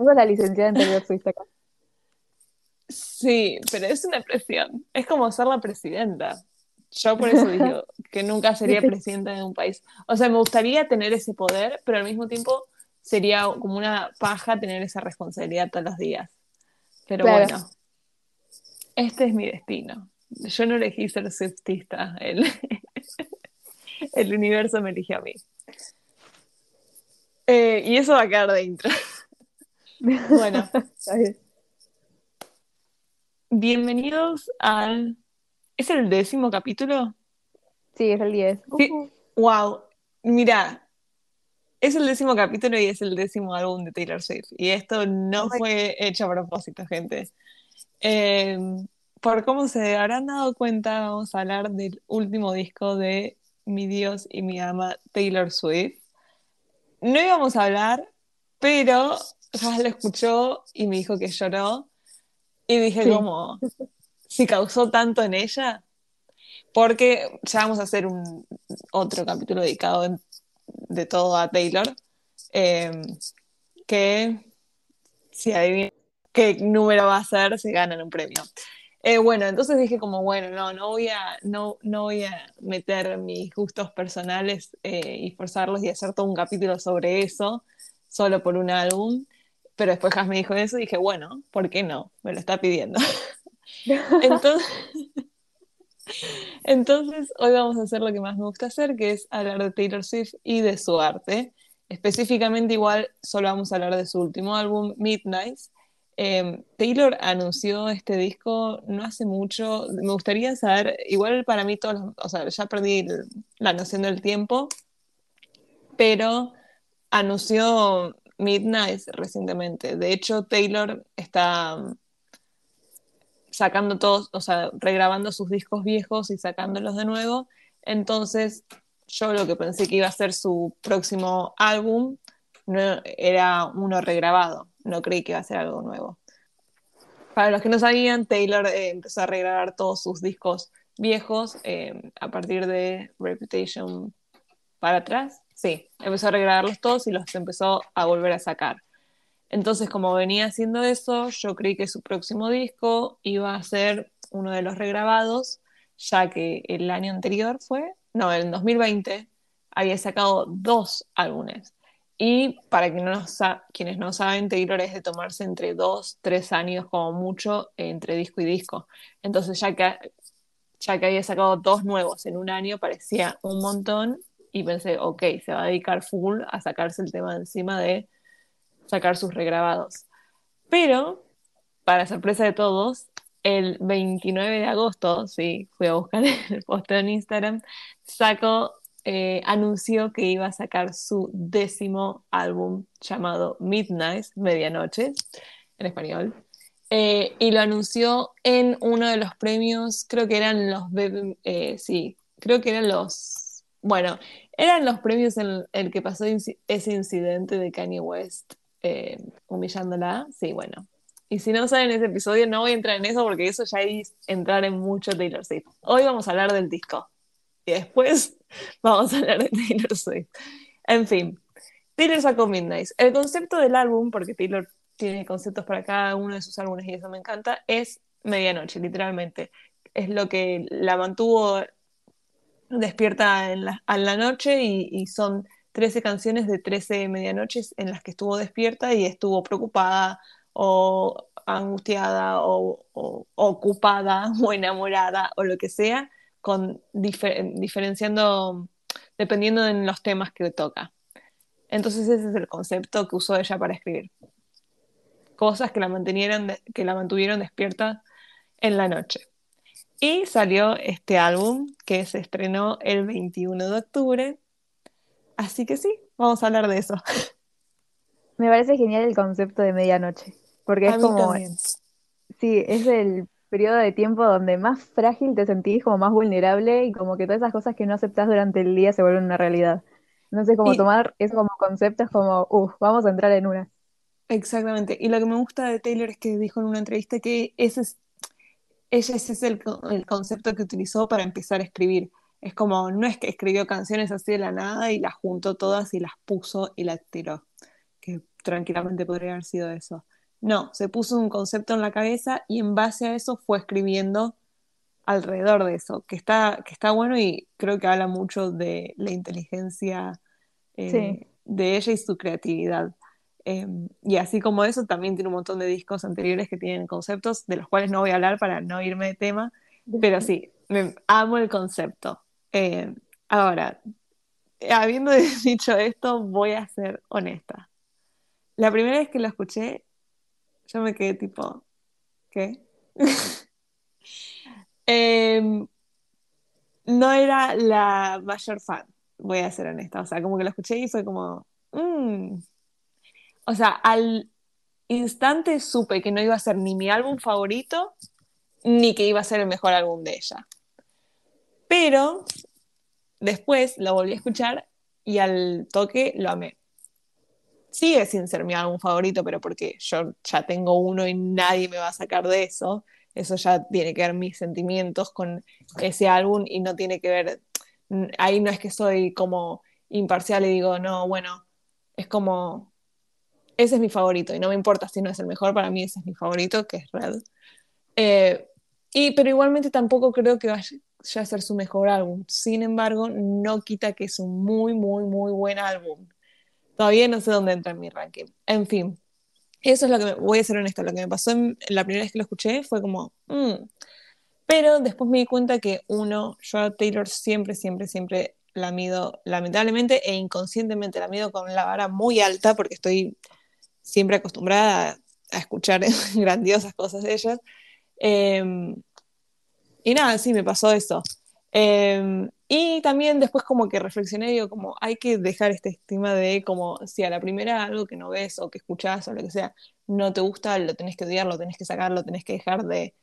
Tengo la licenciada Swift acá. Sí, pero es una presión. Es como ser la presidenta. Yo por eso digo que nunca sería presidenta de un país. O sea, me gustaría tener ese poder, pero al mismo tiempo sería como una paja tener esa responsabilidad todos los días. Pero bueno, este es mi destino. Yo no elegí ser swiftista, el, el universo me eligió a mí. Eh, y eso va a quedar de intro. Bueno. Bienvenidos al... ¿Es el décimo capítulo? Sí, es el diez. Wow. Mira, es el décimo capítulo y es el décimo álbum de Taylor Swift. Y esto no fue hecho a propósito, gente. Em, por cómo se habrán dado cuenta, vamos a hablar del último disco de mi Dios y mi ama Taylor Swift. No íbamos a hablar, pero ya lo escuchó y me dijo que lloró. Y dije como, si causó tanto en ella, porque ya vamos a hacer un otro capítulo dedicado en de todo a Taylor, em, que si adivinan qué número va a ser, se ganan un premio. Eh, bueno, entonces dije como, bueno, no, no voy a, no, no voy a meter mis gustos personales eh, y forzarlos y hacer todo un capítulo sobre eso, solo por un álbum. Pero después Has me dijo eso y dije, bueno, ¿por qué no? Me lo está pidiendo. entonces, entonces, hoy vamos a hacer lo que más me gusta hacer, que es hablar de Taylor Swift y de su arte. Específicamente, igual, solo vamos a hablar de su último álbum, Midnight. Em, Taylor anunció este disco no hace mucho. Me gustaría saber, igual para mí, todos, o sea, ya perdí la noción del tiempo, pero anunció Midnight recientemente. De hecho, Taylor está sacando todos, o sea, regrabando sus discos viejos y sacándolos de nuevo. Entonces, yo lo que pensé que iba a ser su próximo álbum no, era uno regrabado, no creí que iba a ser algo nuevo. Para los que no sabían, Taylor eh, empezó a regrabar todos sus discos viejos eh, a partir de Reputation para atrás. Sí, empezó a regrabarlos todos y los empezó a volver a sacar. Entonces, como venía haciendo eso, yo creí que su próximo disco iba a ser uno de los regrabados, ya que el año anterior fue, no, en 2020 había sacado dos álbumes. Y para que no quienes no saben, Taylor es de tomarse entre dos, tres años como mucho entre disco y disco. Entonces, ya que, ya que había sacado dos nuevos en un año, parecía un montón y pensé, ok, se va a dedicar full a sacarse el tema encima de sacar sus regrabados. Pero, para sorpresa de todos, el 29 de agosto, sí, fui a buscar el posteo en Instagram, sacó, eh, anunció que iba a sacar su décimo álbum llamado Midnight, Medianoche, en español. Eh, y lo anunció en uno de los premios, creo que eran los, eh, sí, creo que eran los, bueno, eran los premios en el que pasó ese incidente de Kanye West eh, humillándola, sí, bueno. Y si no saben ese episodio, no voy a entrar en eso porque eso ya es entrar en mucho Taylor Swift. Hoy vamos a hablar del disco y después vamos a hablar de Taylor Swift. En fin, Taylor sacó Midnight. El concepto del álbum, porque Taylor tiene conceptos para cada uno de sus álbumes y eso me encanta, es medianoche, literalmente. Es lo que la mantuvo despierta en la, la noche y, y son 13 canciones de 13 medianoches en las que estuvo despierta y estuvo preocupada o angustiada o, ocupada o enamorada o lo que sea, con diferenciando dependiendo de los temas que toca. Entonces ese es el concepto que usó ella para escribir. Cosas que la, mantenieron, que la mantuvieron despierta en la noche. Y salió este álbum que se estrenó el 21 de octubre Así que sí, vamos a hablar de eso. Me parece genial el concepto de medianoche, porque es como, sí, es el periodo de tiempo donde más frágil te sentís, como más vulnerable y como que todas esas cosas que no aceptás durante el día se vuelven una realidad. Entonces, como tomar eso como concepto es como, uff, vamos a entrar en una. Exactamente. Y lo que me gusta de Taylor es que dijo en una entrevista que ese es, ese es el, el concepto que utilizó para empezar a escribir. Es como, no es que escribió canciones así de la nada y las juntó todas y las puso y las tiró. Que tranquilamente podría haber sido eso. No, se puso un concepto en la cabeza y en base a eso fue escribiendo alrededor de eso, que está, que está bueno y creo que habla mucho de la inteligencia eh, de ella y su creatividad. Em, y así como eso, también tiene un montón de discos anteriores que tienen conceptos, de los cuales no voy a hablar para no irme de tema, pero sí, me, amo el concepto. Em, ahora, habiendo dicho esto, voy a ser honesta. La primera vez que lo escuché, yo me quedé tipo, ¿qué? Em, no era la mayor fan, voy a ser honesta. O sea, como que lo escuché y fue como, mm". O sea, al instante supe que no iba a ser ni mi álbum favorito, ni que iba a ser el mejor álbum de ella. Pero después lo volví a escuchar y al toque lo amé. Sigue sin ser mi álbum favorito, pero porque yo ya tengo uno y nadie me va a sacar de eso. Eso ya tiene que ver mis sentimientos con ese álbum y no tiene que ver, ahí no es que soy como imparcial y digo, no, bueno, es como, ese es mi favorito y no me importa si no es el mejor, para mí ese es mi favorito, que es Red. Eh, y, pero igualmente tampoco creo que vaya, a ser su mejor álbum. Sin embargo, no quita que es un muy, muy, muy buen álbum. Todavía no sé dónde entra en mi ranking. En fin, eso es lo que me, voy a ser honesta, lo que me pasó en, la primera vez que lo escuché fue como, mm". pero después me di cuenta que uno, yo a Taylor siempre, siempre, siempre la mido, lamentablemente e inconscientemente la mido con la vara muy alta porque estoy siempre acostumbrada a, escuchar grandiosas cosas de ellas. Em, y nada, sí, me pasó eso. Em, y también después como que reflexioné, digo, como hay que dejar este estima de como si a la primera algo que no ves o que escuchas o lo que sea no te gusta, lo tenés que odiar, lo tenés que sacar, lo tenés que dejar de...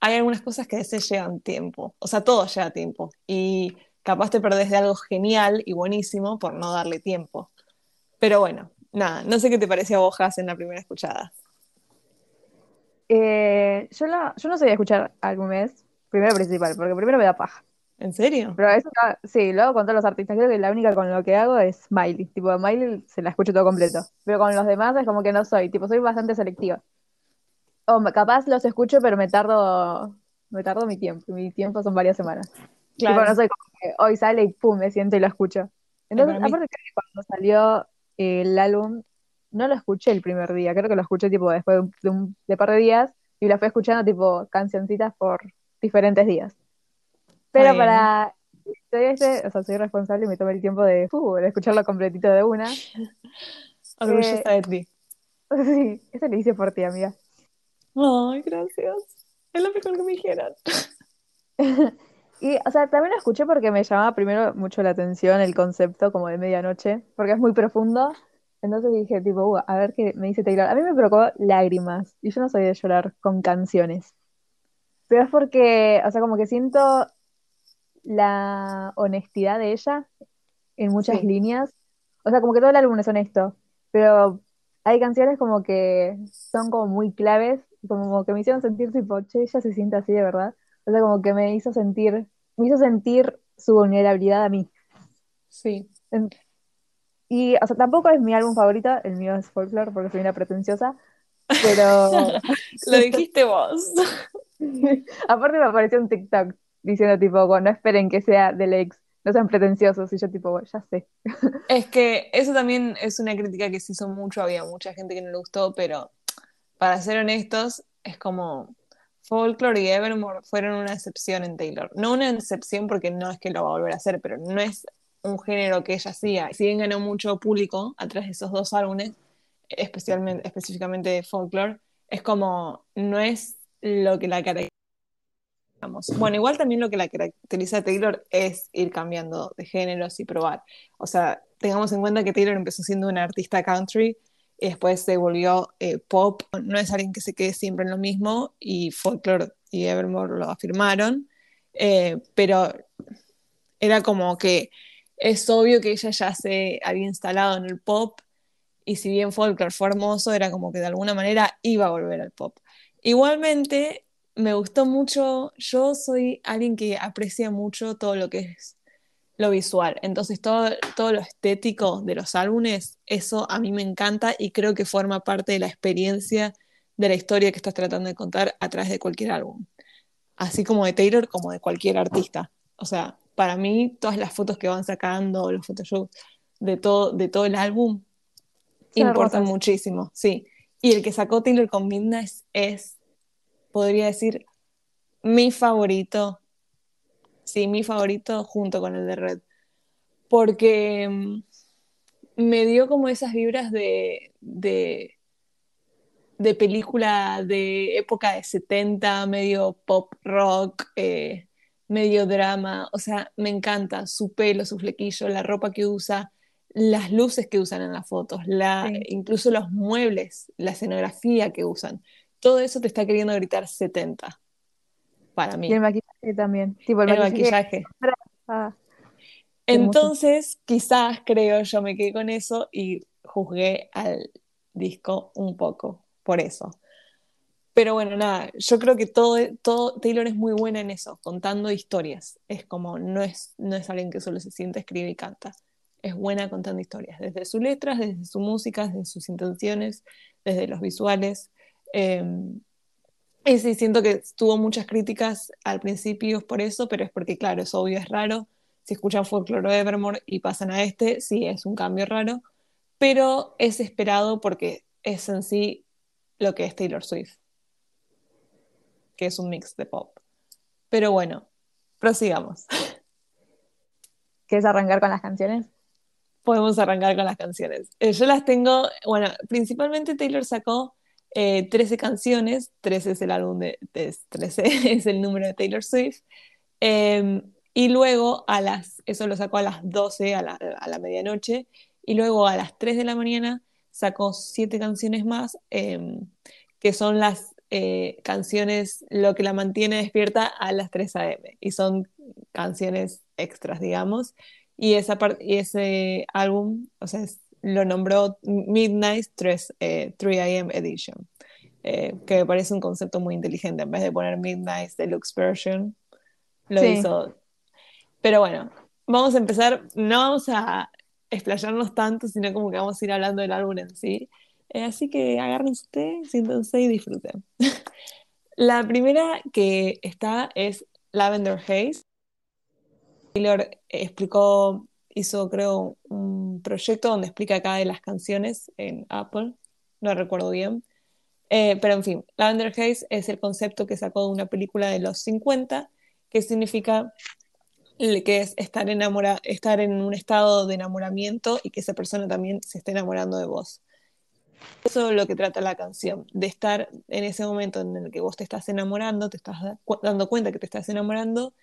Hay algunas cosas que a veces llevan tiempo, o sea, todo lleva tiempo y capaz te perdés de algo genial y buenísimo por no darle tiempo. Pero bueno, nada, no sé qué te parecía a vos, en la primera escuchada. Eh, yo, yo no sabía escuchar álbumes, Primero principal, porque primero me da paja. ¿En serio? Pero eso sí, luego con todos los artistas, creo que la única con lo que hago es Miley. Tipo, Miley se la escucho todo completo. Pero con los demás es como que no soy, tipo, soy bastante selectiva. O capaz los escucho, pero me tardo, me tardo mi tiempo. Mi tiempo son varias semanas. Claro. Tipo, no soy como que hoy sale y pum, me siento y lo escucho. Entonces, aparte que cuando salió el álbum, no lo escuché el primer día, creo que lo escuché tipo después de un, de par de días y lo fui escuchando tipo cancioncitas por diferentes días. Pero para este, o sea, soy responsable y me tomé el tiempo de, uh, de escucharlo completito de una. Orgullosa de ti. Sí, eso lo hice por ti, amiga. Ay, gracias. Es lo mejor que me dijeran. y, o sea, también lo escuché porque me llamaba primero mucho la atención el concepto como de medianoche, porque es muy profundo. Entonces dije, tipo, uh, a ver qué me dice Taylor. A mí me provocó lágrimas y yo no soy de llorar con canciones. Pero es porque, o sea, como que siento la honestidad de ella en muchas líneas. O sea, como que todo el álbum es honesto, pero hay canciones como que son como muy claves, como que me hicieron sentir tipo, che, ella se siente así de verdad. O sea, como que me hizo sentir, me hizo sentir su vulnerabilidad a mí. Sí. Y, o sea, tampoco es mi álbum favorito, el mío es Folklore porque soy una pretenciosa, pero... Lo dijiste vos. Aparte me apareció un TikTok diciendo tipo, bueno, no esperen que sea del ex, no sean pretenciosos, y yo tipo, bueno, ya sé. Es que eso también es una crítica que se hizo mucho, había mucha gente que no le gustó, pero para ser honestos, es como Folklore y Evermore fueron una excepción en Taylor. No una excepción porque no es que lo va a volver a hacer, pero no es un género que ella hacía. Si bien ganó mucho público a través de esos dos álbumes, especialmente, específicamente Folklore, es como, no es lo que la caracteriza. Bueno, igual también lo que la caracteriza a Taylor es ir cambiando de géneros y probar. O sea, tengamos en cuenta que Taylor empezó siendo una artista country y después se volvió eh, pop. No es alguien que se quede siempre en lo mismo y Folklore y Evermore lo afirmaron, eh, pero era como que es obvio que ella ya se había instalado en el pop y si bien Folklore fue hermoso, era como que de alguna manera iba a volver al pop. Igualmente, me gustó mucho, yo soy alguien que aprecia mucho todo lo que es lo visual. Entonces, todo, todo lo estético de los álbumes, eso a mí me encanta y creo que forma parte de la experiencia de la historia que estás tratando de contar a través de cualquier álbum. Así como de Taylor, como de cualquier artista. O sea, para mí, todas las fotos que van sacando, los photoshoots de todo, de todo el álbum, importan muchísimo, sí. Y el que sacó Taylor con Midnight es, podría decir, mi favorito Sí, mi favorito junto con el de Red. Porque mm, me dio como esas vibras de, de, película de época de 70, medio pop rock, eh, medio drama. O sea, me encanta su pelo, su flequillo, la ropa que usa, las luces que usan en las fotos, la, incluso los muebles, la escenografía que usan. Todo eso te está queriendo gritar 70 para mí. Y el maquillaje también. Tipo, el, maquillaje. Ah, Entonces, quizás creo yo me quedé con eso y juzgué al disco un poco por eso. Pero bueno, nada, yo creo que todo, todo Taylor es muy buena en eso, contando historias. Es como, no es, no es alguien que solo se siente, escribe y canta. Es buena contando historias, desde sus letras, desde su música, desde sus intenciones, desde los visuales. Em, y sí, siento que tuvo muchas críticas al principio por eso, pero es porque, claro, es obvio, es raro. Si escuchan Folklore de Evermore y pasan a este, sí, es un cambio raro, pero es esperado porque es en sí lo que es Taylor Swift, que es un mix de pop. Pero bueno, prosigamos. ¿Quieres arrancar con las canciones? Podemos arrancar con las canciones. Eh, yo las tengo, bueno, principalmente Taylor sacó 13 eh, canciones, 13 es el álbum de, 13 es el número de Taylor Swift. Em, y luego a las, eso lo sacó a las 12, a la, a la, medianoche, y luego a las 3 de la mañana sacó 7 canciones más, em, que son las eh, canciones, lo que la mantiene despierta a las 3 a.m. Y son canciones extras, digamos. Y, esa y ese álbum, o sea, es lo nombró Midnight 3, eh, AM Edition, eh, que me parece un concepto muy inteligente. En vez de poner Midnight Deluxe Version, lo hizo. Pero bueno, vamos a empezar, no vamos a explayarnos tanto, sino como que vamos a ir hablando del álbum en sí. Eh, así que agárrense, siéntense y disfruten. La primera que está es Lavender Haze. Taylor explicó hizo, creo, un proyecto donde explica cada de las canciones en Apple, no recuerdo bien. Eh, pero en fin, Lavender Haze es el concepto que sacó de una película de los 50, que significa que es estar, enamora estar en un estado de enamoramiento y que esa persona también se esté enamorando de vos. Eso es lo que trata la canción, de estar en ese momento en el que vos te estás enamorando, te estás dando cuenta que te estás enamorando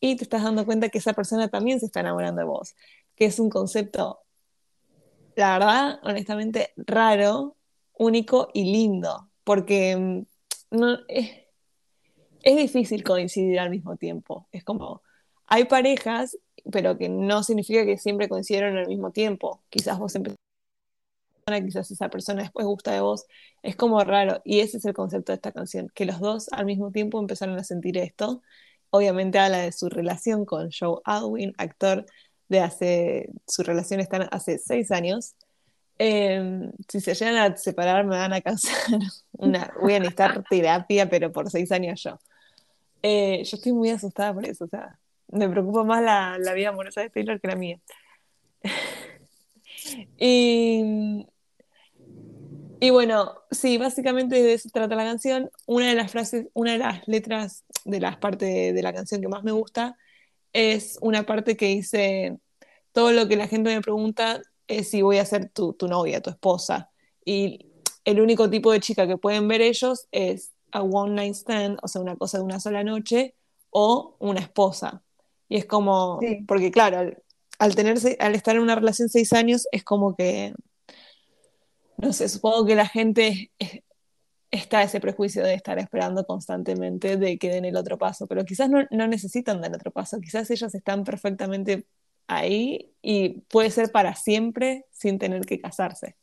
y te estás dando cuenta que esa persona también se está enamorando de vos, que es un concepto, la verdad, honestamente, raro, único y lindo, porque mm, no, es, difícil coincidir al mismo tiempo. Es como, hay parejas, pero que no significa que siempre coincidieron al mismo tiempo. Quizás vos empezaste quizás esa persona después gusta de vos, es como raro, y ese es el concepto de esta canción, que los dos al mismo tiempo empezaron a sentir esto, obviamente habla de su relación con Joe Alwyn, actor de hace, su relación está hace seis años. Em, si se llegan a separar me van a causar una, voy a necesitar terapia, pero por seis años yo. Eh, yo estoy muy asustada por eso, o sea, me preocupa más la, la vida amorosa de Taylor que la mía. y y bueno, sí, básicamente de eso trata la canción. Una de las frases, una de las letras de las partes de la canción que más me gusta es una parte que dice, todo lo que la gente me pregunta es si voy a ser tu, tu novia, tu esposa. Y el único tipo de chica que pueden ver ellos es a one night stand, o sea, una cosa de una sola noche, o una esposa. Y es como, porque claro, al, al, tenerse, al estar en una relación seis años, es como que no sé, supongo que la gente está ese prejuicio de estar esperando constantemente de que den el otro paso, pero quizás no, necesitan dar otro paso, quizás ellos están perfectamente ahí y puede ser para siempre sin tener que casarse.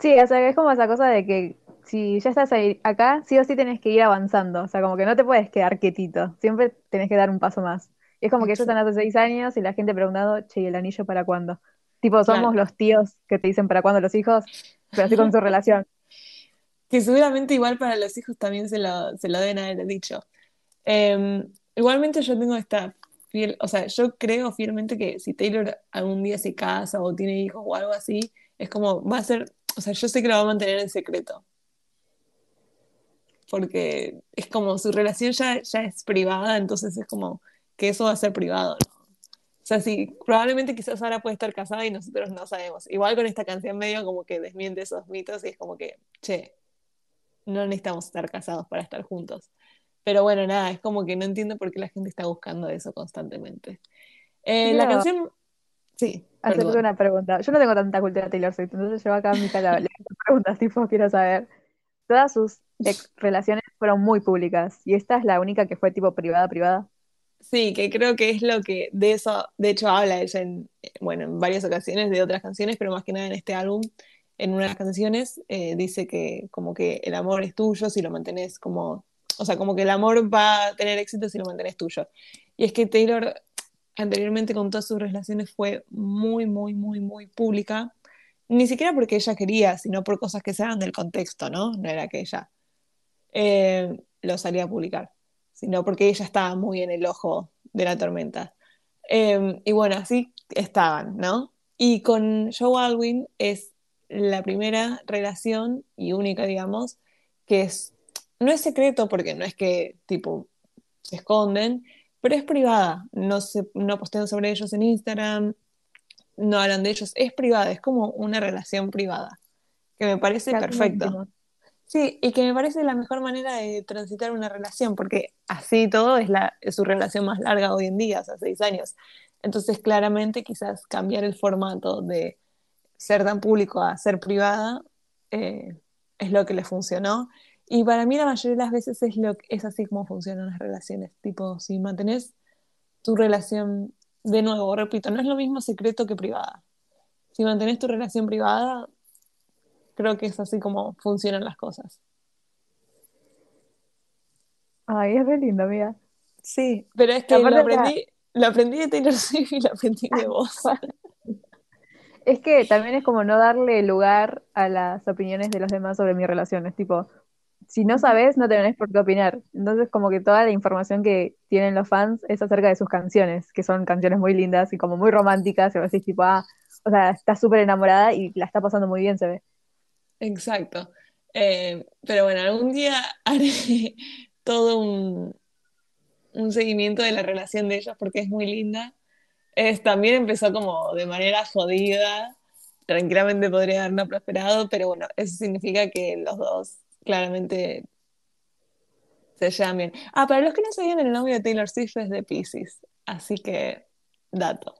Sí, o sea, es como esa cosa de que si ya estás ahí, acá, sí o sí tenés que ir avanzando, o sea, como que no te puedes quedar quietito, siempre tenés que dar un paso más. Y es como que ellos están hace seis años y la gente preguntando, che, ¿y el anillo para cuándo? Tipo, somos los tíos que te dicen para cuándo los hijos, pero así con su relación. Que seguramente igual para los hijos también se lo, se lo deben haber dicho. Em, igualmente yo tengo esta fiel, o sea, yo creo fielmente que si Taylor algún día se casa o tiene hijos o algo así, es como, va a ser, o sea, yo sé que lo va a mantener en secreto. Porque es como su relación ya, ya es privada, entonces es como que eso va a ser privado, ¿no? O sea, sí, probablemente quizás ahora puede estar casada y nosotros no sabemos. Igual con esta canción medio como que desmiente esos mitos y es como que, che, no necesitamos estar casados para estar juntos. Pero bueno, nada, es como que no entiendo por qué la gente está buscando eso constantemente. Eh, la canción. Sí. Hacerte una pregunta. Yo no tengo tanta cultura Taylor Swift, entonces yo acá en mi cara le preguntas, tipo, quiero saber. Todas sus relaciones fueron muy públicas y esta es la única que fue tipo privada, privada. Sí, que creo que es lo que de eso, de hecho habla ella en, bueno, en varias ocasiones de otras canciones, pero más que nada en este álbum, en una de las canciones, eh, dice que como que el amor es tuyo si lo mantenés como o sea, como que el amor va a tener éxito si lo mantienes tuyo. Y es que Taylor anteriormente con todas sus relaciones fue muy, muy, muy, muy pública. Ni siquiera porque ella quería, sino por cosas que se dan del contexto, ¿no? No era que ella eh, lo salía a publicar, sino porque ella estaba muy en el ojo de la tormenta. Em, y bueno, así estaban, ¿no? Y con Joe Alwyn es la primera relación y única, digamos, que es no es secreto porque no es que, tipo, se esconden, pero es privada. No, se, no postean sobre ellos en Instagram, no hablan de ellos. Es privada, es como una relación privada, que me parece perfecto. Sí, y que me parece la mejor manera de transitar una relación, porque así todo es, la, su relación más larga hoy en día, hace seis años. Entonces, claramente, quizás cambiar el formato de ser tan público a ser privada eh, es lo que le funcionó y para mí la mayoría de las veces es, lo, es así como funcionan las relaciones. Tipo, si mantenés tu relación, de nuevo, repito, no es lo mismo secreto que privada. Si mantenés tu relación privada, creo que es así como funcionan las cosas. Ay, es re lindo, amiga. Sí, pero es que lo aprendí, lo aprendí de Taylor Swift y lo aprendí de vos. es que también es como no darle lugar a las opiniones de los demás sobre mis relaciones. Tipo, si no sabes, no tenés por qué opinar. Entonces, como que toda la información que tienen los fans es acerca de sus canciones, que son canciones muy lindas y como muy románticas, y a veces tipo, ah, o sea, está súper enamorada y la está pasando muy bien, se ve. Exacto. Eh, pero bueno, algún día haré todo un, un seguimiento de la relación de ellos porque es muy linda. Es, también empezó como de manera jodida, tranquilamente podría haber no prosperado, pero bueno, eso significa que los dos claramente se llaman bien. Ah, para los que no sabían, el novio de Taylor Swift es de Pisces, así que dato.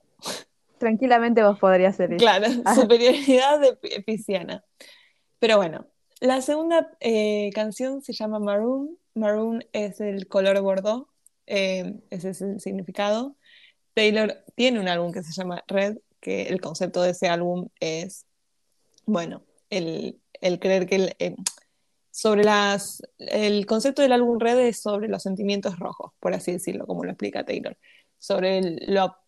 Tranquilamente vos podrías ser eso. Claro, ah. superioridad de pisciana. Pero bueno, la segunda eh, canción se llama Maroon. Maroon es el color bordeaux, eh, ese es el significado. Taylor tiene un álbum que se llama Red, que el concepto de ese álbum es, bueno, el, creer que el, eh, sobre las, el concepto del álbum Red es sobre los sentimientos rojos, por así decirlo, como lo explica Taylor, sobre lo,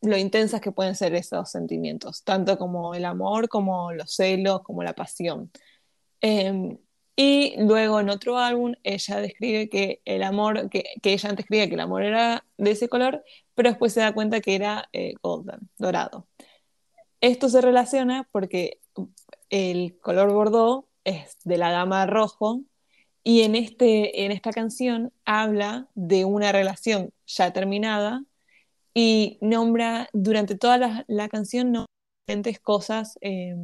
lo intensas que pueden ser esos sentimientos, tanto como el amor, como los celos, como la pasión. Em, y luego en otro álbum ella describe que el amor, que, que, ella antes creía que el amor era de ese color, pero después se da cuenta que era eh, golden, dorado. Esto se relaciona porque el color bordeaux es de la gama rojo y en, este, en esta canción habla de una relación ya terminada y nombra durante toda la, canción diferentes cosas eh,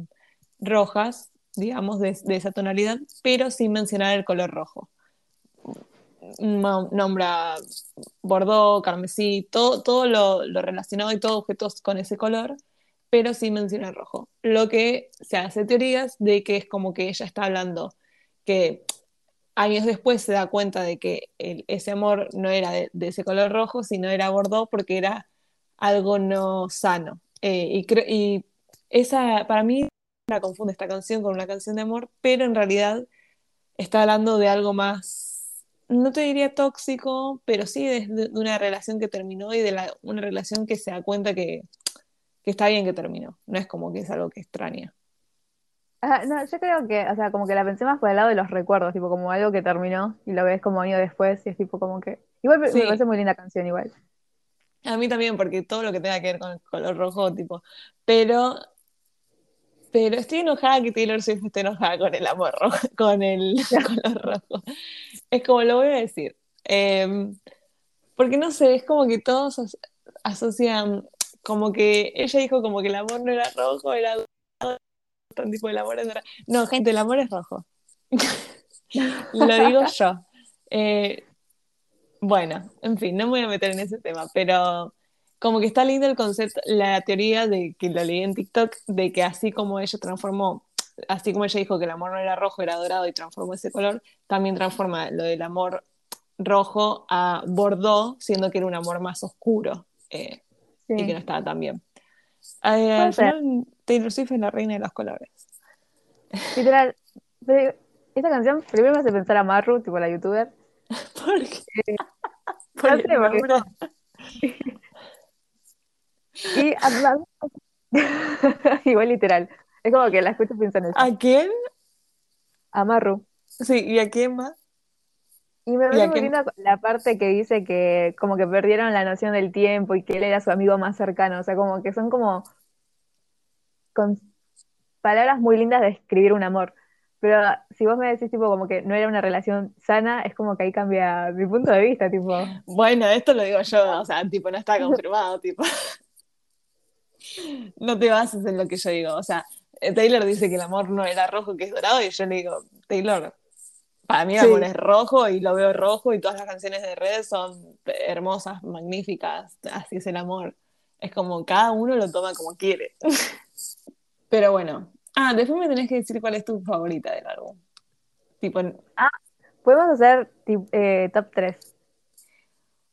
rojas, digamos, de, esa tonalidad, pero sin mencionar el color rojo. Nombra bordeaux, carmesí, todo, todo lo, lo relacionado y todos objetos con ese color, pero sin mencionar rojo. Lo que se hace teorías de que es como que ella está hablando que años después se da cuenta de que ese amor no era de, ese color rojo, sino era bordeaux porque era algo no sano. Eh, y, y esa, para mí, la confunde esta canción con una canción de amor, pero en realidad está hablando de algo más no te diría tóxico, pero sí de, una relación que terminó y de la, una relación que se da cuenta que, que está bien que terminó. No es como que es algo que extraña. no, yo creo que, o sea, como que la pensé más por el lado de los recuerdos, tipo como algo que terminó y lo ves como año después y es tipo como que... Igual me parece muy linda canción igual. A mí también, porque todo lo que tenga que ver con el color rojo, tipo, pero pero estoy enojada que Taylor Swift esté enojada con el amor rojo, con el color rojo. Es como lo voy a decir. Em, porque no sé, es como que todos asocian, como que ella dijo como que el amor no era rojo, era tipo el amor era... No, gente, el amor es rojo. lo digo yo. Eh, bueno, en fin, no me voy a meter en ese tema, pero como que está lindo el concepto, la teoría de que lo leí en TikTok, de que así como ella transformó, así como ella dijo que el amor no era rojo, era dorado y transformó ese color, también transforma lo del amor rojo a bordeaux, siendo que era un amor más oscuro eh, y que no estaba tan bien. Eh, al final, Taylor Swift es la reina de los colores. Literal, esta canción primero me hace pensar a Maru, tipo la youtuber. ¿Por qué? ¿Por y igual literal. Es como que la escucho pienso en eso. ¿A quién? A Maru. Sí, ¿y a quién más? Y me parece muy linda la parte que dice que como que perdieron la noción del tiempo y que él era su amigo más cercano. O sea, como que son como con palabras muy lindas de escribir un amor. Pero si vos me decís tipo como que no era una relación sana, es como que ahí cambia mi punto de vista, tipo. Bueno, esto lo digo yo, o sea, tipo, no está confirmado, tipo. no te bases en lo que yo digo. O sea, eh, Taylor dice que el amor no era rojo, que es dorado, y yo le digo, Taylor, para mí el amor es rojo y lo veo rojo y todas las canciones de Red son hermosas, magníficas, así es el amor. Es como cada uno lo toma como quiere. Pero bueno. Ah, después me tenés que decir cuál es tu favorita del álbum. Tipo, Ah, podemos hacer eh, top 3.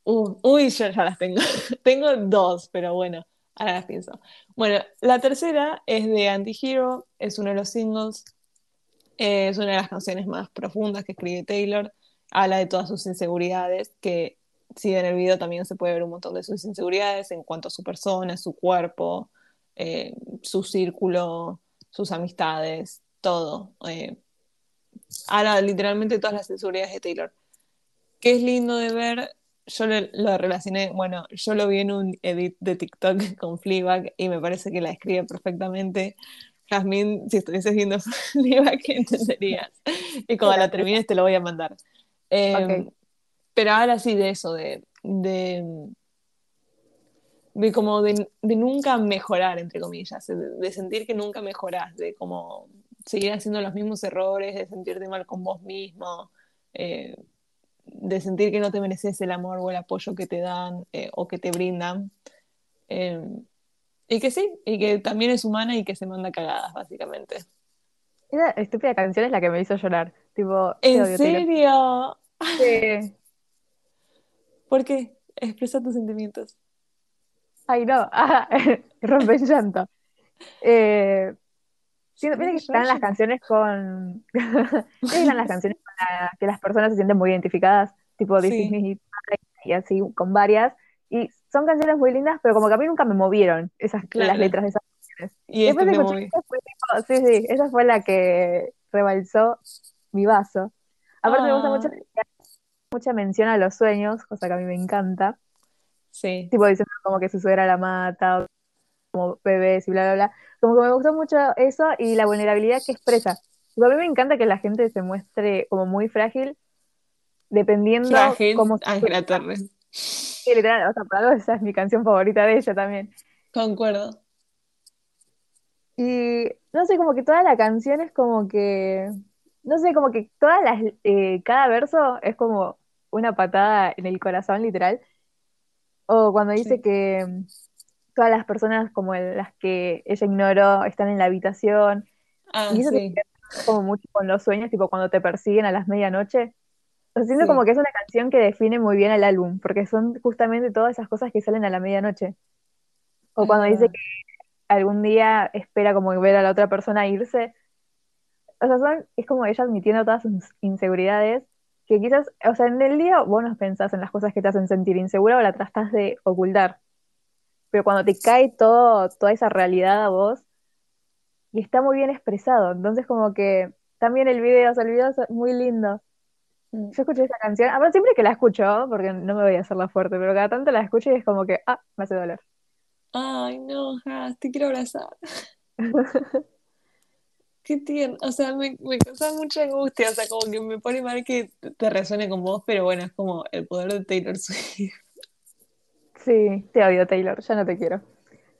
Uh, uy, yo ya las tengo. tengo dos, pero bueno. Ahora las pienso. Bueno, la tercera es de Anti-Hero, es uno de los singles, es una de las canciones más profundas que escribe Taylor, habla de todas sus inseguridades, que si en el video también se puede ver un montón de sus inseguridades en cuanto a su persona, su cuerpo, eh, su círculo, sus amistades, todo. Eh, literalmente todas las inseguridades de Taylor. Que es lindo de ver yo lo, relacioné, bueno, yo lo vi en un edit de TikTok con Fleabag y me parece que la escribe perfectamente. Jasmine, si estuvieses viendo Fleabag, entenderías. Y cuando la termines te lo voy a mandar. Em, pero ahora sí de eso, de, de, de como de, nunca mejorar, entre comillas, de, sentir que nunca mejoras, de como seguir haciendo los mismos errores, de sentirte mal con vos mismo. Eh, de sentir que no te mereces el amor o el apoyo que te dan eh, o que te brindan. Em, y que sí, y que también es humana y que se manda cagadas, básicamente. Esa estúpida canción es la que me hizo llorar. Tipo, ¿En serio? Sí. ¿Por qué? Expresa tus sentimientos. Ay, no, ah, rompe llanto. Eh, Sí, que están las canciones con. están las canciones con que las personas se sienten muy identificadas, tipo Disney y así, con varias. Y son canciones muy lindas, pero como que a mí nunca me movieron esas, las letras de esas canciones. Y este Después de sí, sí, esa fue la que rebalsó mi vaso. Aparte me gusta mucho mucha mención a los sueños, cosa que a mí me encanta. Sí. Tipo diciendo como que su suegra la mata, como bebés y bla, bla, bla. Como que me gustó mucho eso y la vulnerabilidad que expresa. a mí me encanta que la gente se muestre como muy frágil, dependiendo frágil, cómo Ángela Torres. Sí, literal, o sea, para esa es mi canción favorita de ella también. Concuerdo. Y no sé, como que toda la canción es como que, no sé, como que todas las, eh, cada verso es como una patada en el corazón, literal. O cuando dice que todas las personas como las que ella ignoró están en la habitación. Ah, y eso sí. como mucho con los sueños, tipo cuando te persiguen a las medianoche. O siento como que es una canción que define muy bien el álbum, porque son justamente todas esas cosas que salen a la medianoche. O cuando dice que algún día espera como ver a la otra persona irse. O sea, son, es como ella admitiendo todas sus inseguridades que quizás, o sea, en el día vos no pensás en las cosas que te hacen sentir insegura o la tratás de ocultar. Pero cuando te cae todo, toda esa realidad a vos, y está muy bien expresado. Entonces, como que también el video, o sea, el video es muy lindo. Mm. Yo escuché esa canción, ver, siempre que la escucho, porque no me voy a hacerla fuerte, pero cada tanto la escucho y es como que, ah, me hace doler. Ay, no, te quiero abrazar. Qué tierno, o sea, me, me causa mucha angustia, o sea, como que me pone mal que te resuene con vos, pero bueno, es como el poder de Taylor Swift. Sí, te odio Taylor, ya no te quiero.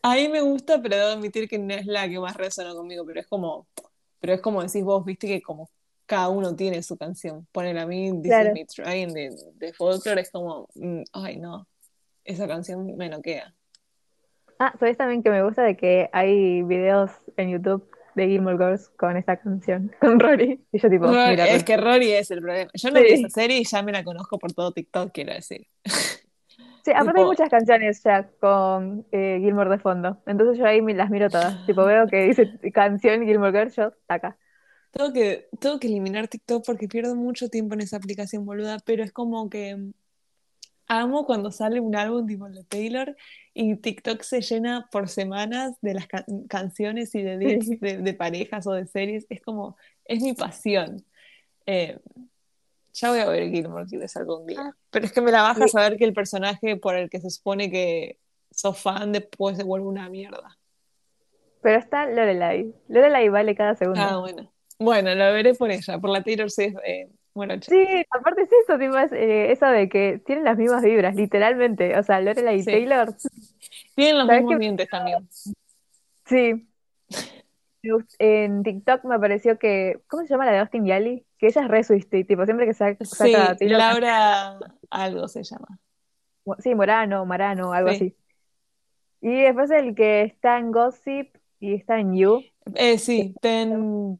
A mí me gusta, pero debo admitir que no es la que más resuena conmigo, pero es como, pero es como decís vos, viste que como cada uno tiene su canción. Ponen a mí This is Me Trying de, de Folklore, es como, mm, ay no, esa canción me noquea. Ah, ¿sabes también que me gusta de que hay videos en YouTube de Gilmore Girls con esta canción, con Rory? Y yo tipo, mira, es que Rory es el problema. Yo no vi esa serie y ya me la conozco por todo TikTok, quiero decir. Sí, aparte hay muchas canciones ya con eh, Gilmore de fondo. Entonces yo ahí me las miro todas. tipo, veo que dice canción Gilmore Girls, yo, acá. Tengo que, tengo que eliminar TikTok porque pierdo mucho tiempo en esa aplicación boluda, pero es como que amo cuando sale un álbum tipo de Taylor y TikTok se llena por semanas de las canciones y de, de, parejas o de series. Es como, es mi pasión. Eh, ya voy a ver Gilmore Girls algún día. Ah. Pero es que me la baja saber que el personaje por el que se supone que sos fan después se vuelve una mierda. Pero está Lorelai. Lorelai vale cada segundo. Ah, bueno. Bueno, lo veré por ella, por la Taylor Swift. Eh, bueno, sí, aparte es eso, tipo, eh, eso de que tienen las mismas vibras, literalmente. O sea, Lorelai y Taylor. Tienen los mismos dientes también. Sí. En TikTok me pareció que. ¿Cómo se llama la de Austin Yali? Que ella es re Swifty, tipo, siempre que saca, sí, Laura algo se llama. Sí, Morano, Marano, algo así. Y después el que está en Gossip y está en You. Eh, sí, Ten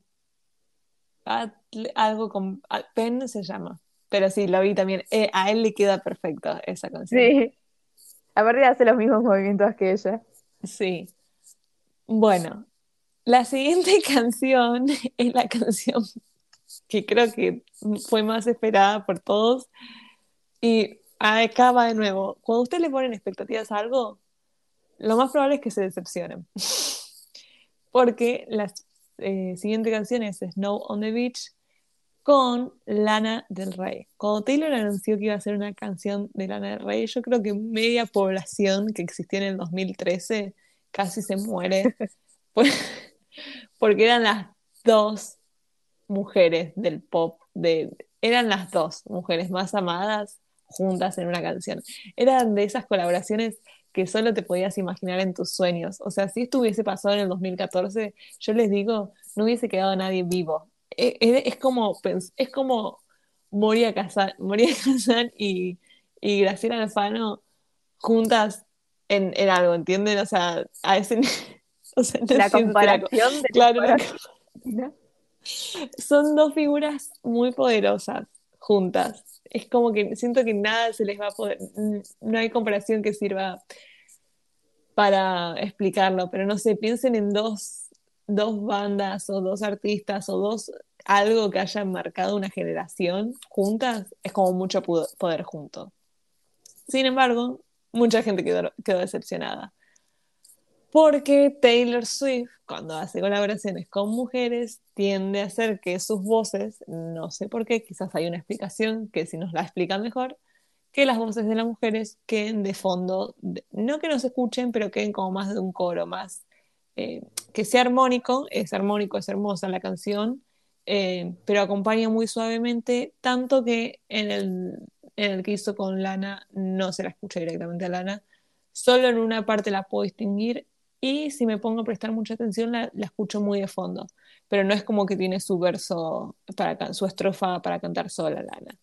algo con Pen se llama. Pero sí, lo vi también. Eh, a él le queda perfecto esa canción. Sí. Aparte hace los mismos movimientos que ella. Sí. Bueno, la siguiente canción es la canción que creo que fue más esperada por todos. Y acaba de nuevo. Cuando usted le ponen expectativas a algo, lo más probable es que se decepcionen. Porque las eh, siguiente canción es Snow on the Beach con Lana del Rey. Cuando Taylor anunció que iba a hacer una canción de Lana del Rey, yo creo que media población que existía en el 2013 casi se muere porque eran las dos mujeres del pop, de, eran las dos mujeres más amadas juntas en una canción. Eran de esas colaboraciones que solo te podías imaginar en tus sueños. O sea, si esto hubiese pasado en el 2014, yo les digo, no hubiese quedado nadie vivo. E, e, es, como, es como Moria Kazan, Moria Kazan y, y Graciela Alfano juntas en, algo, ¿entienden? O sea, a ese o sea, la comparación de claro, son dos figuras muy poderosas juntas es como que siento que nada se les va a poder, no hay comparación que sirva para explicarlo, pero no sé, piensen en dos, dos bandas o dos artistas o dos, algo que hayan marcado una generación juntas, es como mucho poder junto. Sin embargo, mucha gente quedó decepcionada. Porque Taylor Swift, cuando hace colaboraciones con mujeres, tiende a hacer que sus voces, no sé por qué, quizás hay una explicación que si nos la explica mejor, que las voces de las mujeres queden de fondo, no que no se escuchen, pero queden como más de un coro, más eh, que sea armónico, es armónico, es hermosa la canción, eh, pero acompaña muy suavemente, tanto que en el, en el que hizo con Lana no se la escucha directamente a Lana, solo en una parte la puedo distinguir y si me pongo a prestar mucha atención la, escucho muy de fondo, pero no es como que tiene su verso, para su estrofa para cantar sola, Lana.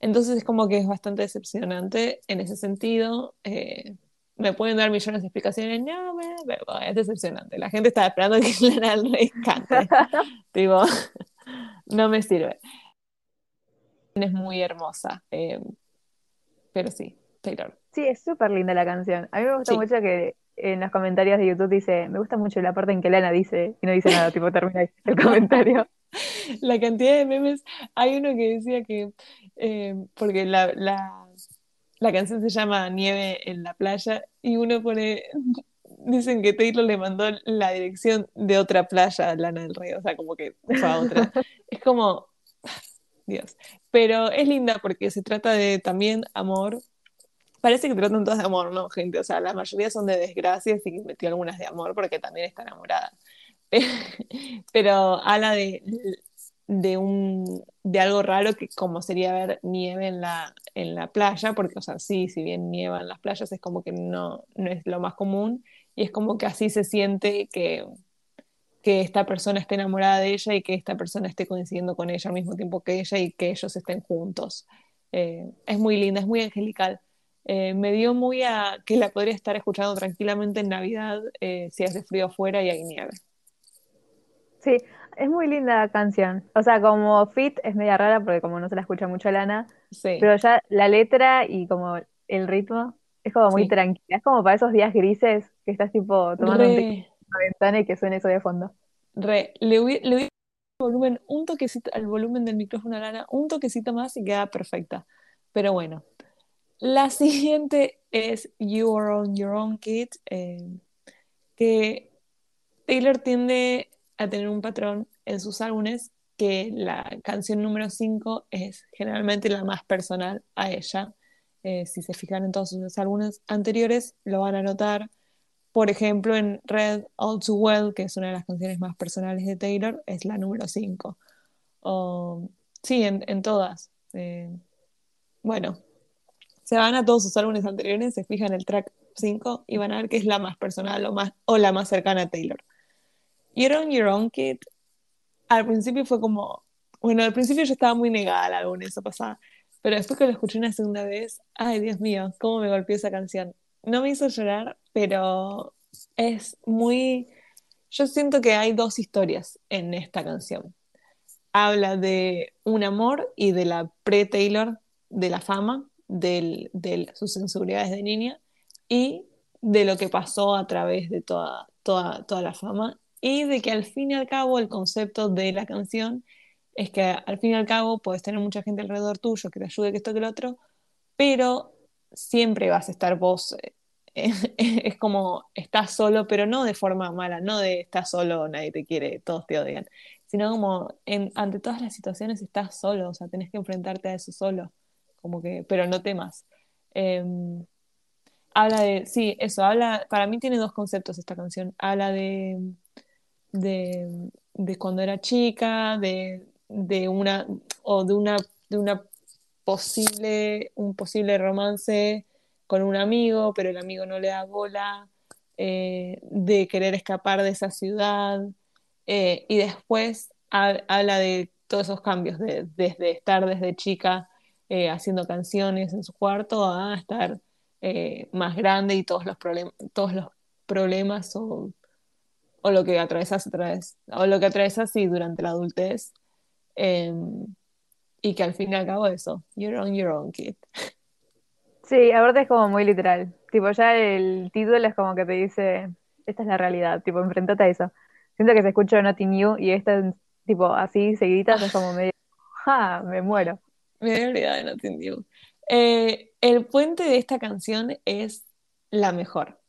Entonces es como que es bastante decepcionante en ese sentido. Eh, me pueden dar millones de explicaciones, no, pero es decepcionante. La gente está esperando que Lana del Rey cante. Digo, no me sirve. Es muy hermosa, eh, pero sí, Taylor. Sí, es súper linda la canción. A mí me gusta mucho que en los comentarios de YouTube dice, me gusta mucho la parte en que Lana dice y no dice nada, tipo termina el comentario. La cantidad de memes, hay uno que decía que eh, porque la, la, la, canción se llama Nieve en la playa y uno pone, dicen que Taylor le mandó la dirección de otra playa a Lana del Rey, o sea, como que fue a otra. es como, Dios, pero es linda porque se trata de también amor. Parece que tratan todas de amor, ¿no, gente? O sea, la mayoría son de desgracias y metió algunas de amor porque también está enamorada. Pero habla de de un de algo raro que como sería ver nieve en la, en la playa, porque, o sea, sí, si bien nieva en las playas, es como que no, no es lo más común, y es como que así se siente que, que esta persona esté enamorada de ella y que esta persona esté coincidiendo con ella al mismo tiempo que ella y que ellos estén juntos. Eh, es muy linda, es muy angelical. Eh, me dio muy a que la podría estar escuchando tranquilamente en Navidad eh, si hace frío afuera y hay nieve. Sí, es muy linda la canción. O sea, como fit es media rara porque como no se la escucha mucho Lana, sí. pero ya la letra y como el ritmo es como muy tranquila. Es como para esos días grises que estás tipo tomando un té la ventana y que suene eso de fondo. Re, le voy, le volumen, un toquecito al volumen del micrófono a Lana, un toquecito más y queda perfecta. Pero bueno, la siguiente es You Are On Your Own Kid, eh, que Taylor tiende a tener un patrón en sus álbumes que la canción número 5 es generalmente la más personal a ella. Eh, si se fijan en todos sus álbumes anteriores, lo van a notar. Por ejemplo, en Red All Too Well, que es una de las canciones más personales de Taylor, es la número 5. sí, en, todas. Eh, bueno, se van a todos sus álbumes anteriores, se fijan el track 5 y van a ver que es la más personal o, más, o la más cercana a Taylor. You're on Your Own Kid, al principio fue como, bueno, al principio yo estaba muy negada al álbum, eso pasaba, pero después que lo escuché una segunda vez, ay Dios mío, cómo me golpeó esa canción. No me hizo llorar, pero es muy... Yo siento que hay dos historias en esta canción. Habla de un amor y de la pre-Taylor, de la fama, de sus sensibilidades de niña y de lo que pasó a través de toda, toda, toda la fama y de que al fin y al cabo el concepto de la canción es que al fin y al cabo puedes tener mucha gente alrededor tuyo que te ayude, que esto, que lo otro, pero siempre vas a estar vos. Eh, es como estás solo, pero no de forma mala, no de estás solo, nadie te quiere, todos te odian, sino como en, ante todas las situaciones estás solo, o sea, tenés que enfrentarte a eso solo, como que, pero no temas. Em, habla de, sí, eso, habla, para mí tiene dos conceptos esta canción, habla de de, de cuando era chica, de, de, una o de una, de una posible, un posible romance con un amigo, pero el amigo no le da bola, eh, de querer escapar de esa ciudad, eh, y después habla de todos esos cambios, de, desde estar desde chica eh, haciendo canciones en su cuarto a estar más grande y todos los, todos los problemas o o lo que atravesas o lo que atravesas sí durante la adultez, em, y que al fin y al cabo eso, you're on your own, kid. Sí, aparte es como muy literal, tipo ya el título es como que te dice, esta es la realidad, tipo enfrentate a eso. Siento que se escucha Nothing New y esta tipo así seguiditas es como medio, ¡ja! Me muero. Me he olvidado New. Eh, el puente de esta canción es la mejor.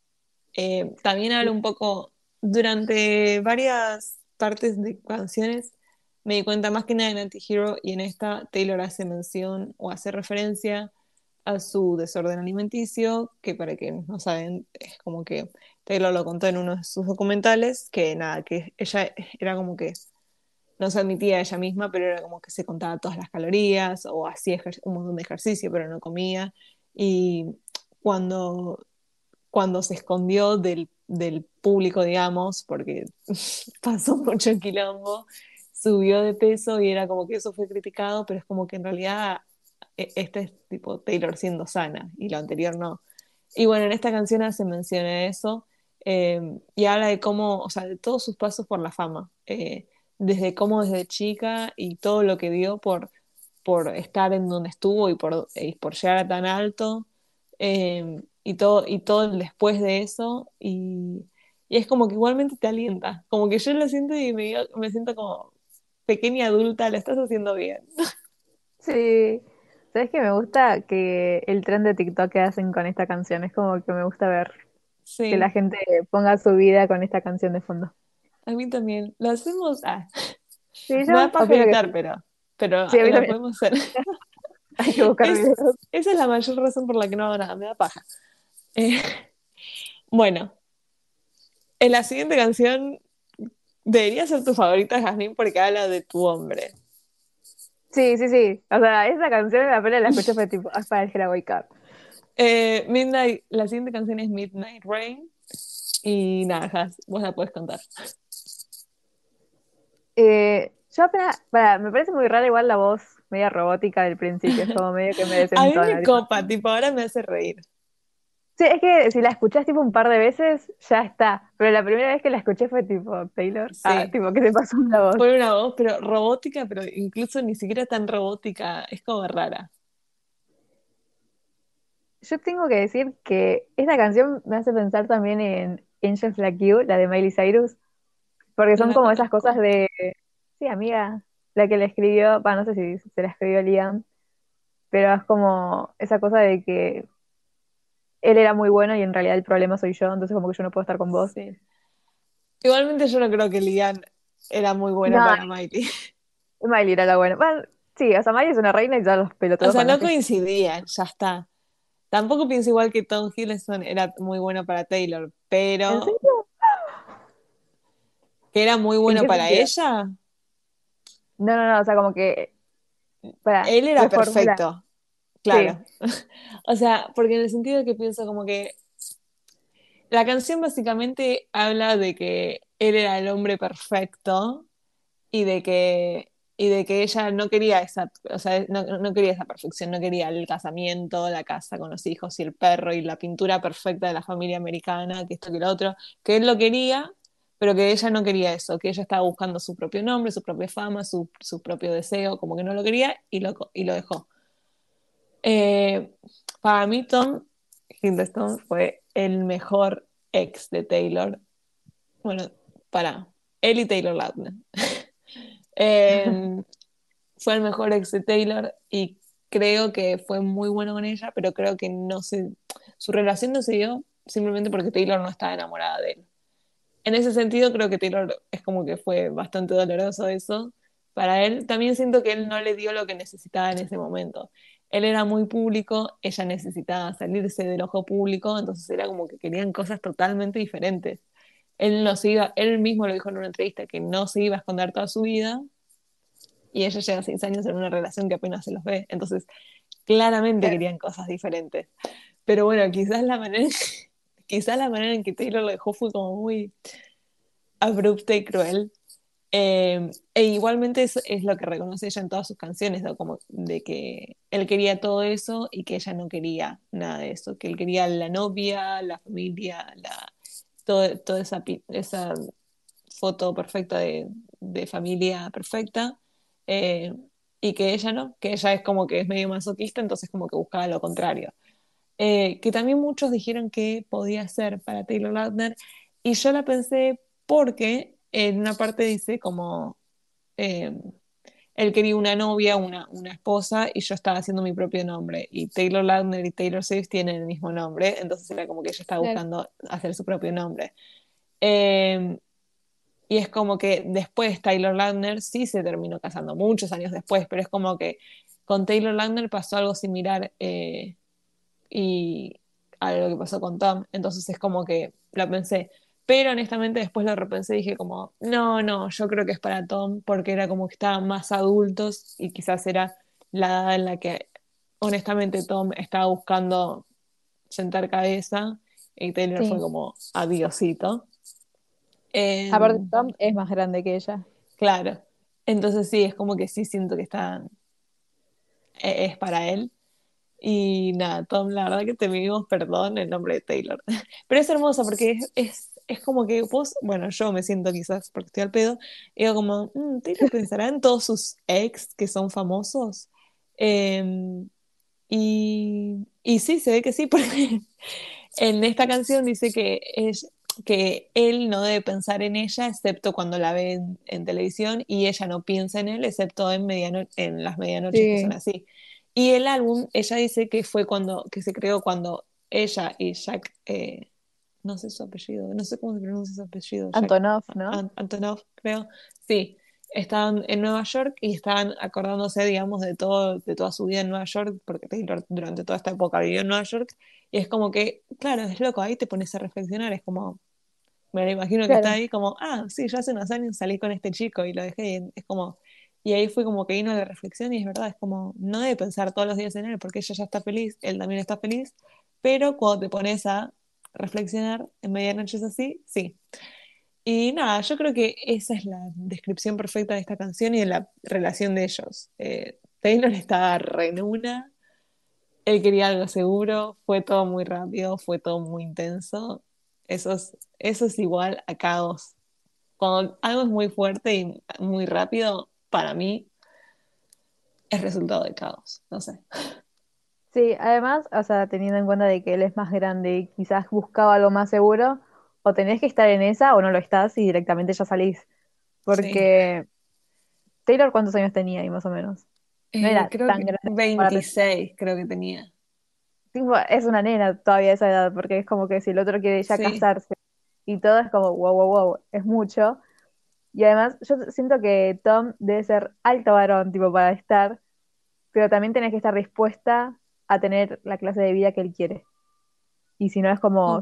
Eh, también habla un poco durante varias partes de canciones me di cuenta más que nada en Anti-Hero y en esta Taylor hace mención o hace referencia a su desorden alimenticio, que para quienes no saben, es como que Taylor lo contó en uno de sus documentales, que nada, que ella era como que no se admitía ella misma, pero era como que se contaba todas las calorías o hacía un montón de ejercicio, pero no comía. Y cuando, cuando se escondió del del público, digamos, porque pasó mucho quilombo, subió de peso y era como que eso fue criticado, pero es como que en realidad e, este es tipo Taylor siendo sana y lo anterior no. Y bueno, en esta canción se menciona eso em, y habla de cómo, o sea, de todos sus pasos por la fama, eh, desde cómo desde chica y todo lo que dio por, por estar en donde estuvo y por, y por llegar a tan alto. Em, y todo, y todo después de eso, y, es como que igualmente te alienta, como que yo lo siento y me, me siento como pequeña adulta, lo estás haciendo bien. Sí, ¿Sabes qué? Me gusta que el tren de TikTok que hacen con esta canción. Es como que me gusta ver que la gente ponga su vida con esta canción de fondo. A mí también. Lo hacemos. Ah. Sí, no para pero, pero sí, lo podemos hacer. Hay que buscar Esa es la mayor razón por la que no hago nada, me da paja. Eh, bueno, en la siguiente canción debería ser tu favorita, Jasmine, porque habla de tu hombre. Sí, sí, sí. O sea, esa canción apenas la escuché fue tipo, hasta ah, el Wake Up. Eh, Midnight, la siguiente canción es Midnight Rain. Y nada, vos la puedes contar. Eh, yo apenas, para, me parece muy rara igual la voz media robótica del principio, es como medio que me desentona. A mí me copa, tipo, ahora me hace reír. Sí, es que si la escuchás tipo un par de veces, ya está. Pero la primera vez que la escuché fue tipo Taylor. Ah, tipo que se pasó una voz. Fue una voz, pero robótica, pero incluso ni siquiera tan robótica, es como rara. Yo tengo que decir que esta canción me hace pensar también en Angels Like You, la de Miley Cyrus, porque son como esas cosas de, sí, amiga, la que le escribió, bueno, no sé si se la escribió Liam, pero es como esa cosa de que él era muy bueno y en realidad el problema soy yo, entonces como que yo no puedo estar con vos. Igualmente yo no creo que Liam era muy buena para Miley. Miley era la buena. Bueno, sí, o sea, Miley es una reina y ya los pelotudos. O sea, no coincidían, ya está. Tampoco pienso igual que Tom Hiddleston era muy bueno para Taylor, pero... ¿Que era muy bueno para ella? No, no, no, o sea, como que... Él era perfecto. Claro. o sea, porque en el sentido que pienso como que la canción básicamente habla de que él era el hombre perfecto y de que y de que ella no quería esa, o sea, no, quería esa perfección, no quería el casamiento, la casa con los hijos y el perro y la pintura perfecta de la familia americana, que esto que lo otro, que él lo quería, pero que ella no quería eso, que ella estaba buscando su propio nombre, su propia fama, su, su propio deseo, como que no lo quería y lo, y lo dejó. Eh, para mí, Tom Hiddleston fue el mejor ex de Taylor. Bueno, para él y Taylor Lautner. Em, fue el mejor ex de Taylor y creo que fue muy bueno con ella, pero creo que no se, su relación no se dio simplemente porque Taylor no estaba enamorada de él. En ese sentido, creo que Taylor es como que fue bastante doloroso eso para él. También siento que él no le dio lo que necesitaba en ese momento él era muy público, ella necesitaba salirse del ojo público, entonces era como que querían cosas totalmente diferentes. Él no se iba, él mismo lo dijo en una entrevista, que no se iba a esconder toda su vida, y ella lleva seis años en una relación que apenas se los ve, entonces claramente querían cosas diferentes. Pero bueno, quizás la manera, quizás la manera en que Taylor lo dejó fue como muy abrupta y cruel, Em, e igualmente es, lo que reconoce ella en todas sus canciones, como de que él quería todo eso y que ella no quería nada de eso, que él quería la novia, la familia, la, toda esa, esa foto perfecta de, de familia perfecta, eh, y que ella no, que ella es como que es medio masoquista, entonces como que buscaba lo contrario. Eh, que también muchos dijeron que podía ser para Taylor Lautner, y yo la pensé porque en una parte dice como eh, él quería una novia, una, una, esposa, y yo estaba haciendo mi propio nombre. Y Taylor Lautner y Taylor Swift tienen el mismo nombre, entonces era como que ella estaba buscando hacer su propio nombre. Em, y es como que después Taylor Lautner sí se terminó casando, muchos años después, pero es como que con Taylor Lautner pasó algo similar eh, y a lo que pasó con Tom. Entonces es como que la pensé, pero honestamente después lo repensé y dije como, no, no, yo creo que es para Tom porque era como que estaban más adultos y quizás era la edad en la que honestamente Tom estaba buscando sentar cabeza y Taylor fue como adiosito. Aparte Tom es más grande que ella. Claro. Entonces sí, es como que sí siento que está e, es para él. Y nada, Tom, la verdad que te pedimos perdón en nombre de Taylor. Pero es hermoso porque es es como que vos, bueno, yo me siento quizás porque estoy al pedo, digo como, mmm, Taylor pensará en todos sus ex que son famosos. Em, y, y sí, se ve que sí, porque en esta canción dice que, es, que él no debe pensar en ella excepto cuando la ve en, televisión y ella no piensa en él excepto en, mediano, en las medianoches que son así. Y el álbum, ella dice que fue cuando, que se creó cuando ella y Jack, eh, no sé su apellido, no sé cómo se pronuncia su apellido. Antonov, ¿no? Antonov, creo. Sí, estaban en Nueva York y estaban acordándose, digamos, de todo, de toda su vida en Nueva York, porque Taylor durante toda esta época vivió en Nueva York, y es como que, claro, es loco, ahí te pones a reflexionar, es como, me lo imagino que está ahí como, ah, sí, yo hace unos años salí con este chico y lo dejé, y es como, y ahí fue como que vino la reflexión y es verdad, es como, no debe pensar todos los días en él, porque ella ya está feliz, él también está feliz, pero cuando te pones a reflexionar en medianoche es así, sí. Y nada, yo creo que esa es la descripción perfecta de esta canción y de la relación de ellos. Eh, Taylor estaba re en una, él quería algo seguro, fue todo muy rápido, fue todo muy intenso. Eso es, eso es igual a caos. Cuando algo es muy fuerte y muy rápido, para mí es resultado de caos, no sé. Sí, además, o sea, teniendo en cuenta de que él es más grande y quizás buscaba algo más seguro, o tenés que estar en esa o no lo estás y directamente ya salís. Porque Taylor, ¿cuántos años tenía ahí más o menos? No era eh, tan grande. 26 creo que tenía. es una nena todavía a esa edad, porque es como que si el otro quiere ya casarse y todo es como wow, wow, wow, es mucho. Y además, yo siento que Tom debe ser alto varón, tipo, para estar, pero también tenés que estar dispuesta a tener la clase de vida que él quiere. Y si no es como,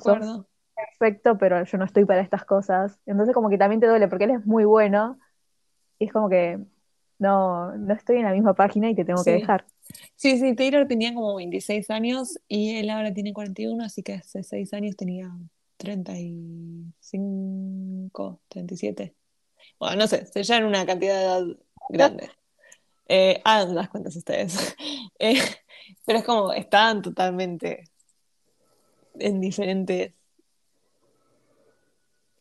perfecto, pero yo no estoy para estas cosas. Entonces como que también te duele, porque él es muy bueno, y es como que no, no estoy en la misma página y te tengo que dejar. Sí, sí, Taylor tenía como 26 años y él ahora tiene 41, así que hace 6 años tenía 35, 37. Bueno, no sé, se en una cantidad de edad grande. Eh, hagan las cuentas ustedes. Eh, pero es como, están totalmente en diferentes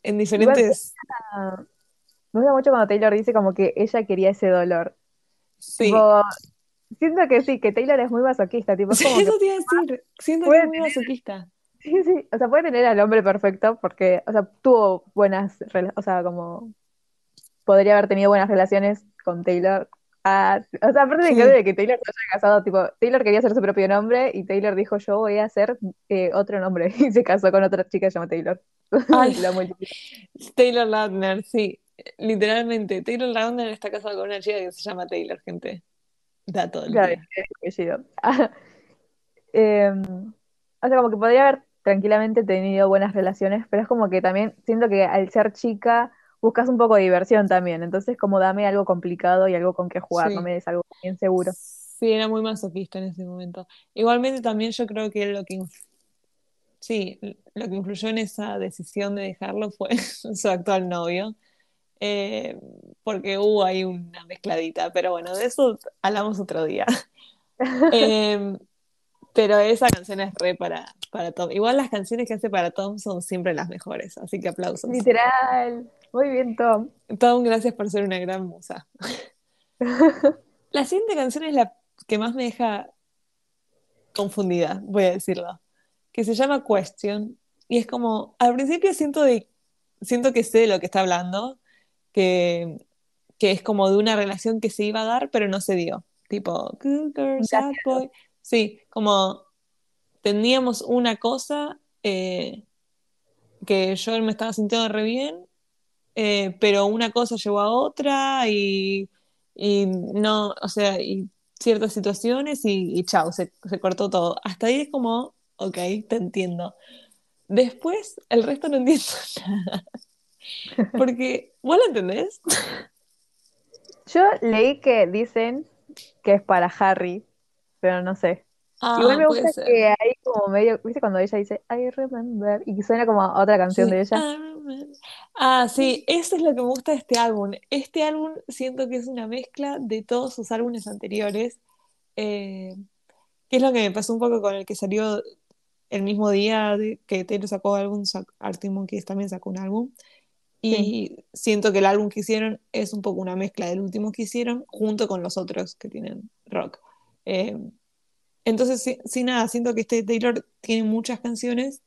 en diferentes... me gusta mucho cuando Taylor dice como que ella quería ese dolor. Sí. siento que sí, que Taylor es muy masoquista. Tipo, eso te iba a decir, siento que es muy masoquista. Sí, sí, o sea, puede tener al hombre perfecto porque, o sea, tuvo buenas, o sea, como podría haber tenido buenas relaciones con Taylor. Ah, o sea, aparte de, que, Taylor se haya casado, tipo, Taylor quería ser su propio nombre y Taylor dijo, yo voy a hacer eh, otro nombre. Y se casó con otra chica llamada Taylor. Taylor Lautner, sí. Literalmente, Taylor Lautner está casado con una chica que se llama Taylor, gente. Dato claro, em, o sea, como que podría haber tranquilamente tenido buenas relaciones, pero es como que también siento que al ser chica buscas un poco de diversión también. Entonces, como dame algo complicado y algo con que jugar, no me des algo bien seguro. Sí, era muy masoquista en ese momento. Igualmente también yo creo que lo que sí, lo que influyó en esa decisión de dejarlo fue su actual novio. Eh, porque hubo ahí una mezcladita, pero bueno, de eso hablamos otro día. Em, pero esa canción es re para, para Tom. Igual las canciones que hace para Tom son siempre las mejores, así que aplausos. Literal. Muy bien, Tom. Tom, gracias por ser una gran musa. la siguiente canción es la que más me deja confundida, voy a decirlo, que se llama Question. Y es como, al principio siento, de, siento que sé de lo que está hablando, que, que es como de una relación que se iba a dar, pero no se dio. Tipo, good girl, sad boy. Sí, como teníamos una cosa eh, que yo me estaba sintiendo re bien eh, pero una cosa llevó a otra y, no, o sea, y ciertas situaciones y, y chao, se, cortó todo. Hasta ahí es como, ok, te entiendo. Después, el resto no entiendo nada. Porque, ¿vos lo entendés? Yo leí que dicen que es para Harry, pero no sé. Ah, Igual me gusta que hay como medio, ¿viste? Cuando ella dice I remember y que suena como otra canción de ella. Ah, sí, eso es lo que me gusta de este álbum. Este álbum siento que es una mezcla de todos sus álbumes anteriores, eh, que es lo que me pasó un poco con el que salió el mismo día que Taylor sacó álbum, Arctic Monkeys también sacó un álbum. Y siento que el álbum que hicieron es un poco una mezcla del último que hicieron junto con los otros que tienen rock. Eh, entonces, sin nada, siento que este Taylor tiene muchas canciones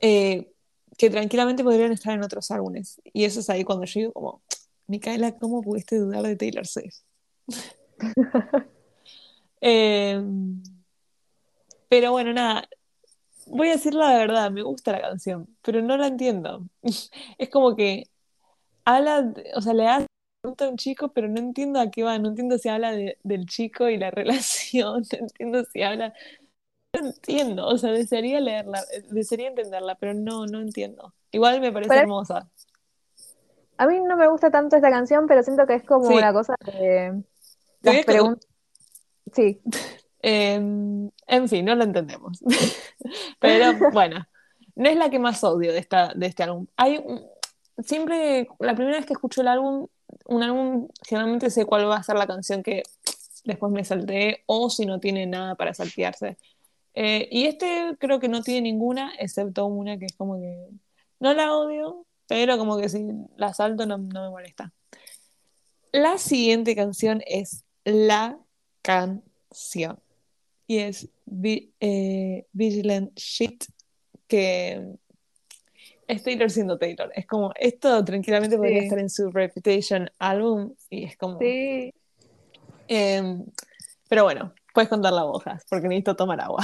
eh, que tranquilamente podrían estar en otros álbumes. Y eso es ahí cuando yo digo como, Micaela, ¿cómo pudiste dudar de Taylor Swift? Em, pero bueno, nada, voy a decir la verdad, me gusta la canción, pero no la entiendo. Es como que habla, o sea, le hace pregunta a un chico, pero no entiendo a qué va, no entiendo si habla del chico y la relación, no entiendo si habla, no entiendo, o sea, desearía leerla, desearía entenderla, pero no, no entiendo. Igual me parece hermosa. A mí no me gusta tanto esta canción, pero siento que es como una cosa de las preguntas. Sí. Em, en fin, no la entendemos. pero bueno, no es la que más odio de, esta, de este álbum. Hay siempre, la primera vez que escucho el álbum, un álbum, generalmente sé cuál va a ser la canción que después me salté o si no tiene nada para saltearse. Eh, y este creo que no tiene ninguna, excepto una que es como que no la odio, pero como que si la salto no, me molesta. La siguiente canción es La Canción y es eh, Vigilant Shit, que es Taylor siendo Taylor. Es como, esto tranquilamente podría estar en su Reputation álbum y es como... Sí. Em, pero bueno, puedes contar la hojas porque necesito tomar agua.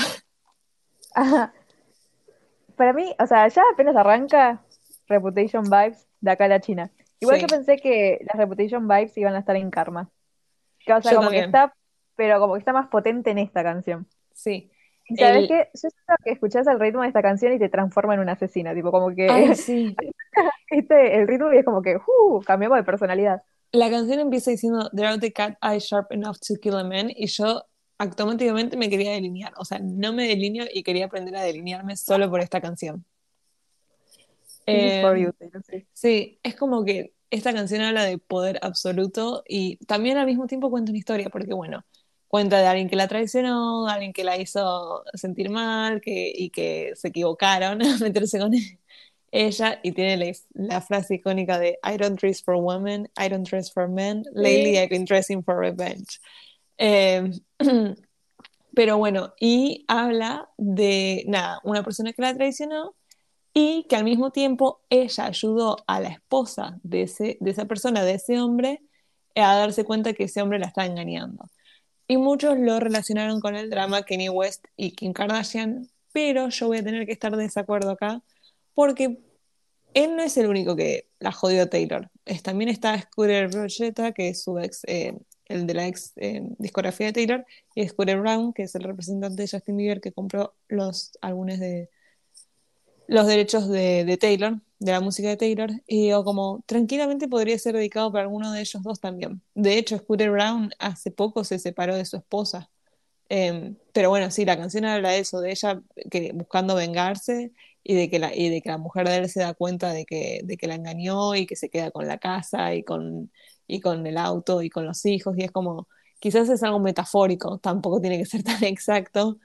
Para mí, o sea, ya apenas arranca Reputation Vibes de acá a la China. Igual yo pensé que las Reputation Vibes iban a estar en Karma. o sea, como que está, pero como que está más potente en esta canción. Sí. Sabes qué? Yo siento que escuchás el ritmo de esta canción y te transforma en una asesina, tipo como que sí. este, el ritmo y es como que uh, cambiamos de personalidad. La canción empieza diciendo There are the cat eyes sharp enough to kill a man y yo automáticamente me quería delinear, o sea, no me delineo y quería aprender a delinearme solo por esta canción. Eh, sí, es como que esta canción habla de poder absoluto y también al mismo tiempo cuenta una historia, porque bueno, cuenta de alguien que la traicionó, alguien que la hizo sentir mal que, y que se equivocaron a meterse con ella y tiene la, frase icónica de I don't dress for women, I don't dress for men, lately I've been dressing for revenge. Em, pero bueno, y habla de, nada, una persona que la traicionó y que al mismo tiempo ella ayudó a la esposa de, ese, de esa persona, de ese hombre, a darse cuenta que ese hombre la está engañando y muchos lo relacionaron con el drama Kenny West y Kim Kardashian, pero yo voy a tener que estar de desacuerdo acá porque él no es el único que la jodió Taylor. Es, también está Scooter Rogetta, que es su ex, eh, el de la ex eh, discografía de Taylor, y Scooter Brown, que es el representante de Justin Bieber que compró los álbumes de los derechos de, de Taylor de la música de Taylor, y digo, como tranquilamente podría ser dedicado para alguno de ellos dos también. De hecho, Scooter Brown hace poco se separó de su esposa. Em, pero bueno, sí, la canción habla de eso, de ella que, buscando vengarse y de, que la, y de que la mujer de él se da cuenta de que, de que la engañó y que se queda con la casa y con, y con el auto y con los hijos. Y es como, quizás es algo metafórico, tampoco tiene que ser tan exacto,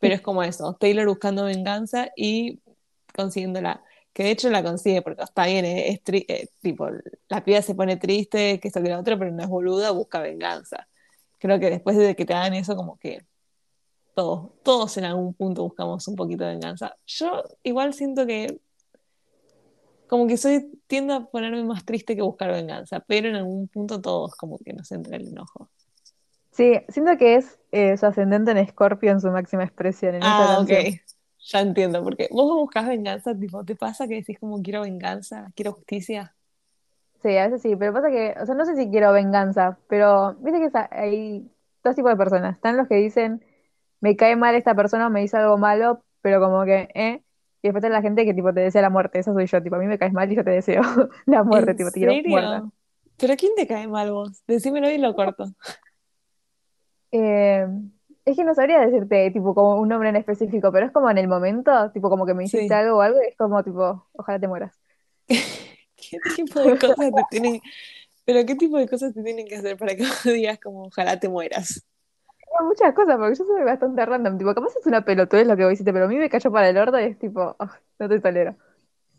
pero es como eso, Taylor buscando venganza y consiguiéndola que de hecho la consigue, porque está bien, es, eh, tipo, la piba se pone triste, que esto que lo otro, pero no es boluda, busca venganza. Creo que después de que te hagan eso, como que todos, todos en algún punto buscamos un poquito de venganza. Yo igual siento que como que soy, tiendo a ponerme más triste que buscar venganza, pero en algún punto todos como que nos entra el enojo. Sí, siento que es eh, su ascendente en Escorpio en su máxima expresión. En ah, ok. Ya entiendo, porque vos buscas venganza, tipo, ¿te pasa que decís como quiero venganza, quiero justicia? Sí, a veces sí, pero pasa que, o sea, no sé si quiero venganza, pero viste que hay dos tipos de personas. Están los que dicen, me cae mal esta persona, me hizo algo malo, pero como que, ¿eh? Y después está la gente que tipo te desea la muerte, eso soy yo, tipo, a mí me caes mal y yo te deseo la muerte, tipo, te quiero muerta. ¿Pero quién te cae mal vos? Decímelo y lo corto. Eh, es que no sabría decirte, tipo, como un nombre en específico, pero es como en el momento, tipo, como que me hiciste algo o algo, y es como, tipo, ojalá te mueras. ¿Qué tipo de cosas te tienen, pero qué tipo de cosas te tienen que hacer para que digas como, ojalá te mueras? muchas cosas, porque yo soy bastante random, tipo, capaz es una pelotudez lo que vos hiciste, pero a mí me cayó para el orto y es tipo, oh, no te tolero.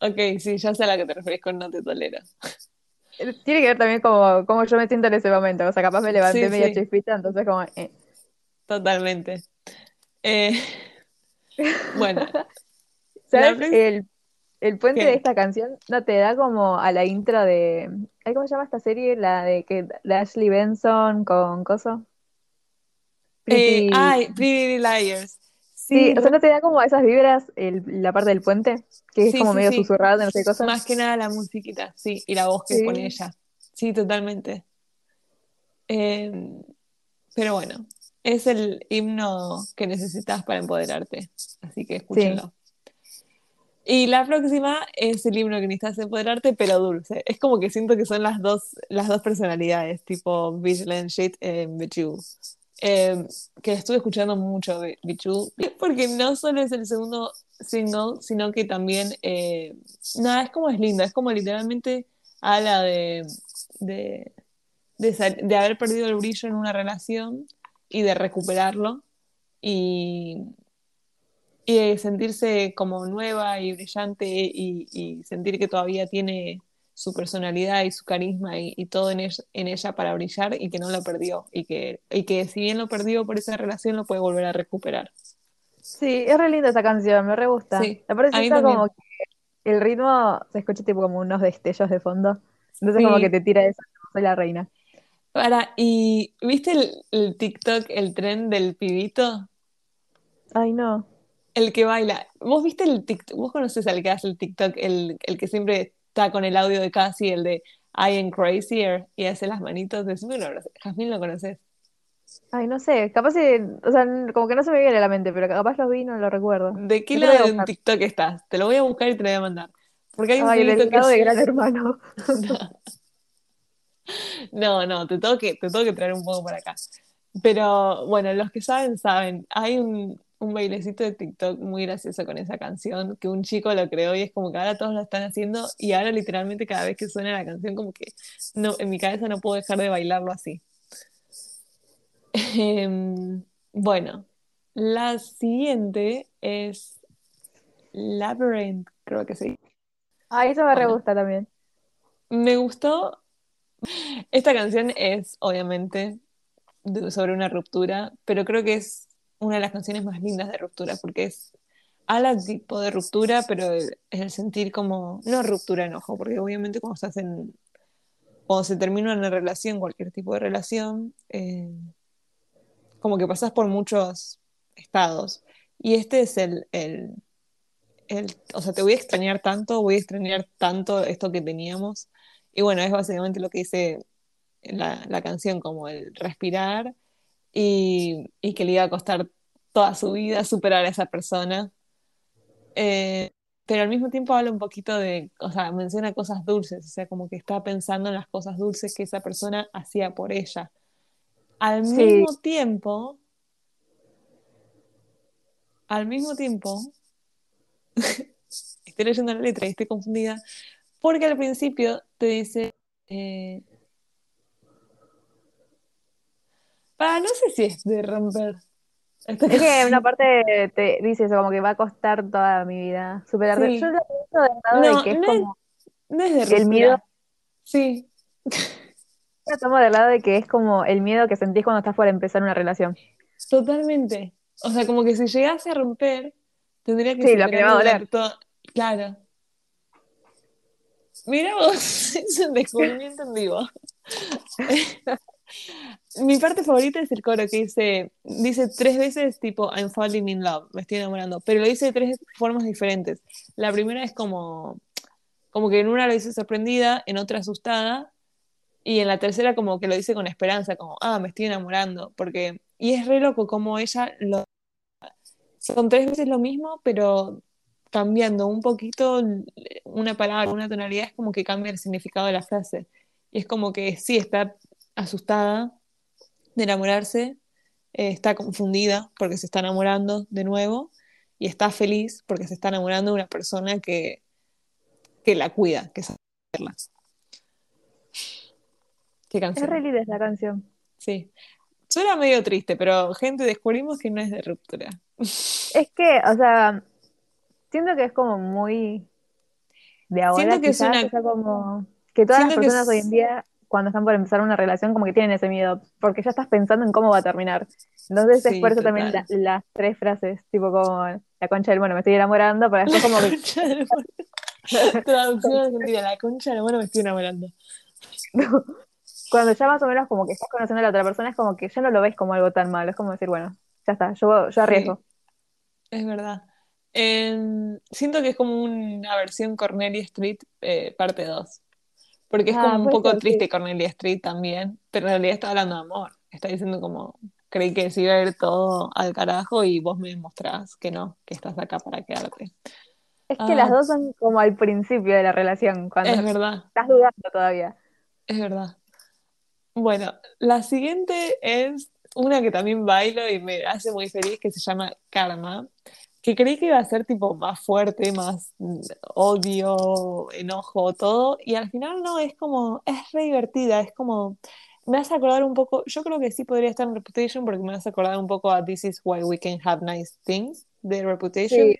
ok, sí, ya sé a la que te refieres con no te tolero. Tiene que ver también como, como yo me siento en ese momento. O sea, capaz me levanté media chispita, entonces como... Eh. Totalmente. Eh, bueno. ¿Sabes? El, El puente de esta canción no te da como a la intro de. ¿Cómo se llama esta serie? La de que de Ashley Benson con Coso. Pretty... Eh, ay, Pretty Liars. Sí, o sea, no te da como esas vibras la parte del puente, que es como medio susurrado, no sé qué Más que nada la musiquita, sí, y la voz que pone ella. Sí, totalmente. Em, pero bueno, es el himno que necesitas para empoderarte, así que escúchenlo. Y la próxima es el himno que necesitas empoderarte, pero dulce. Es como que siento que son las dos, las dos personalidades, tipo Vigilant Shit en Bichu. Eh, que estuve escuchando mucho de Bichu, porque no solo es el segundo single, sino que también, eh, nada, es como es linda, es como literalmente habla de, de, de, haber perdido el brillo en una relación y de recuperarlo. Y, y sentirse como nueva y brillante y, sentir que todavía tiene su personalidad y su carisma y, todo en ella, en ella, para brillar y que no lo perdió y que, y que si bien lo perdió por esa relación lo puede volver a recuperar. Sí, es re linda esa canción, me re gusta. Sí, me parece como que el ritmo se escucha tipo como unos destellos de fondo. Entonces como que te tira esa, soy la reina. Para, ¿y viste el, el TikTok, el tren del pibito? Ay, no. El que baila. ¿Vos viste el TikTok? ¿Vos conoces al que hace el TikTok? El, el que siempre está con el audio de casi, el de I am crazier, y hace las manitos. de lo Jasmine lo conoces. Ay, no sé, capaz, o sea, como que no se me viene a la mente, pero capaz lo vi y no lo recuerdo. ¿De qué lado de un TikTok estás? Te lo voy a buscar y te lo voy a mandar. Porque hay un Ay, el lado de Gran Hermano. no, no, te tengo, que, te tengo que traer un poco para acá. Pero bueno, los que saben, saben. Hay un, un bailecito de TikTok muy gracioso con esa canción, que un chico lo creó y es como que ahora todos lo están haciendo y ahora literalmente cada vez que suena la canción como que no, en mi cabeza no puedo dejar de bailarlo así. Em, bueno, la siguiente es Labyrinth, creo que sí. Ah, eso me re gusta también. Me gustó. Esta canción es obviamente sobre una ruptura, pero creo que es una de las canciones más lindas de ruptura, porque es habla tipo de ruptura, pero es el sentir como, no ruptura enojo, porque obviamente cuando estás en, cuando se termina una relación, cualquier tipo de relación, eh, como que pasas por muchos estados. Y este es el, el, el, o sea, te voy a extrañar tanto, voy a extrañar tanto esto que teníamos. Y bueno, es básicamente lo que dice la, la canción, como el respirar y, que le iba a costar toda su vida superar a esa persona. Eh, pero al mismo tiempo habla un poquito de, o sea, menciona cosas dulces, o sea, como que está pensando en las cosas dulces que esa persona hacía por ella. Al mismo tiempo, al mismo tiempo, estoy leyendo la letra y estoy confundida, porque al principio te dice, eh, Ah, no sé si es de romper. Es que una parte te dice eso, como que va a costar toda mi vida superar. Yo lo pienso del lado de que es como. no es de. El miedo. Sí. Yo lo tomo del lado de que es como el miedo que sentís cuando estás por empezar una relación. Totalmente. O sea, como que si llegase a romper, tendría que Sí, lo que va a doler. Todo. Claro. Mira vos, es un descubrimiento en vivo. Mi parte favorita es el coro que dice, dice tres veces tipo I'm falling in love, me estoy enamorando, pero lo dice de tres formas diferentes. La primera es como, como que en una lo dice sorprendida, en otra asustada, y en la tercera como que lo dice con esperanza, como, ah, me estoy enamorando, porque, y es re loco como ella lo... Son tres veces lo mismo, pero cambiando un poquito una palabra, una tonalidad, es como que cambia el significado de la frase. Y es como que sí, está asustada de enamorarse, eh, está confundida porque se está enamorando de nuevo y está feliz porque se está enamorando de una persona que, que la cuida, que sabe verla. ¿Qué canción? Es re esa canción. Sí. Suena medio triste, pero gente, descubrimos que no es de ruptura. Es que, o sea, siento que es como muy de ahora. Siento que es una... como que todas las personas hoy en día cuando están por empezar una relación como que tienen ese miedo, porque ya estás pensando en cómo va a terminar. Entonces es por eso también las tres frases, tipo como la concha del bueno, me estoy enamorando, pero después como que... Traducción argentina, la concha de la mano me estoy enamorando. Cuando ya más o menos como que estás conociendo a la otra persona, es como que ya no lo ves como algo tan malo. Es como decir, bueno, ya está, yo, yo arriesgo. es verdad. siento que es como una versión Cornelia Street eh, parte 2. Porque es ah, como un poco triste Cornelia Street también, pero en realidad está hablando de amor. Está diciendo como, creí que se iba a ir todo al carajo y vos me mostrás que no, que estás acá para quedarte. Es que las ah. dos son como al principio de la relación, cuando es verdad. estás dudando todavía. Es verdad. Bueno, la siguiente es una que también bailo y me hace muy feliz, que se llama Karma, que creí que iba a ser tipo más fuerte, más odio, enojo, todo, y al final no, es como, es re divertida, es como, me hace acordar un poco, yo creo que sí podría estar en Reputation porque me hace acordar un poco a This is why we can have nice things de Reputation,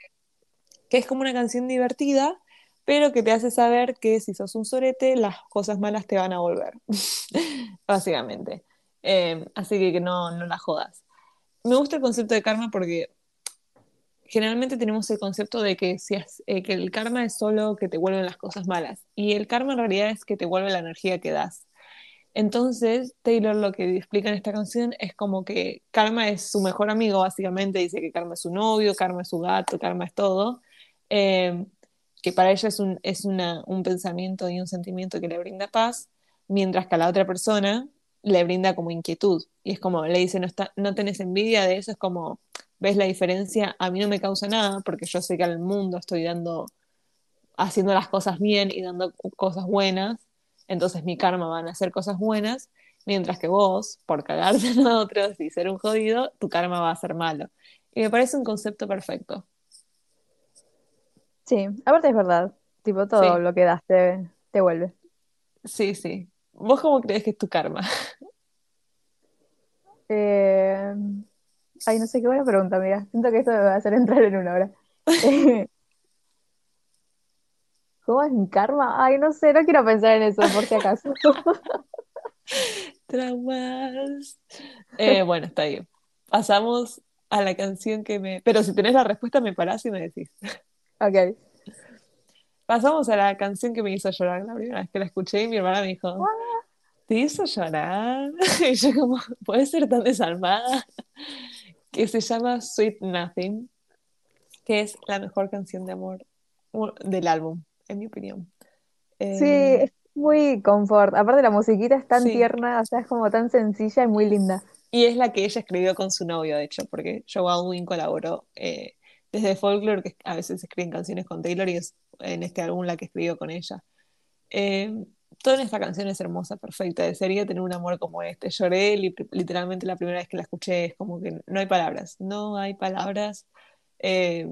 que es como una canción divertida, pero que te hace saber que si sos un sorete, las cosas malas te van a volver, básicamente. Em, así que, que no, no la jodas. Me gusta el concepto de karma porque generalmente tenemos el concepto de que, si eh, que el karma es solo que te vuelven las cosas malas. Y el karma en realidad es que te vuelve la energía que das. Entonces, Taylor lo que explica en esta canción es como que Karma es su mejor amigo, básicamente. Dice que Karma es su novio, Karma es su gato, Karma es todo. Em, que para ella es, un pensamiento y un sentimiento que le brinda paz, mientras que a la otra persona le brinda como inquietud. Y es como, le dice, no, está, no tenés envidia de eso, es como, ¿ves la diferencia? A mí no me causa nada, porque yo sé que al mundo estoy dando, haciendo las cosas bien y dando cosas buenas, entonces mi karma van a hacer cosas buenas, mientras que vos, por cagarte a otros y ser un jodido, tu karma va a ser malo. Y me parece un concepto perfecto. Sí, aparte es verdad. Tipo, todo lo que das te, vuelve. Sí, sí. ¿Vos cómo crees que es tu karma? Eh... Ay, no sé qué buena pregunta, mira. Siento que esto me va a hacer entrar en una hora. ¿Cómo es mi karma? Ay, no sé, no quiero pensar en eso, por si acaso. Traumas. Eh, bueno, está bien. Pasamos a la canción que me. Pero si tenés la respuesta, me parás y me decís. Ok. Pasamos a la canción que me hizo llorar la primera vez que la escuché y mi hermana me dijo, ¿te hizo llorar? Y yo como, ¿puede ser tan desalmada? Que se llama Sweet Nothing, que es la mejor canción de amor del álbum, en mi opinión. Sí, eh, es muy confort. Aparte la musiquita es tan tierna, o sea, es como tan sencilla y muy linda. Y es la que ella escribió con su novio, de hecho, porque Joe Alwyn colaboró eh, desde Folklore, que a veces escriben canciones con Taylor y es en este álbum la que escribió con ella. Eh, toda esta canción es hermosa, perfecta. Desearía tener un amor como este. Lloré literalmente la primera vez que la escuché. Es como que no hay palabras. No hay palabras. Eh,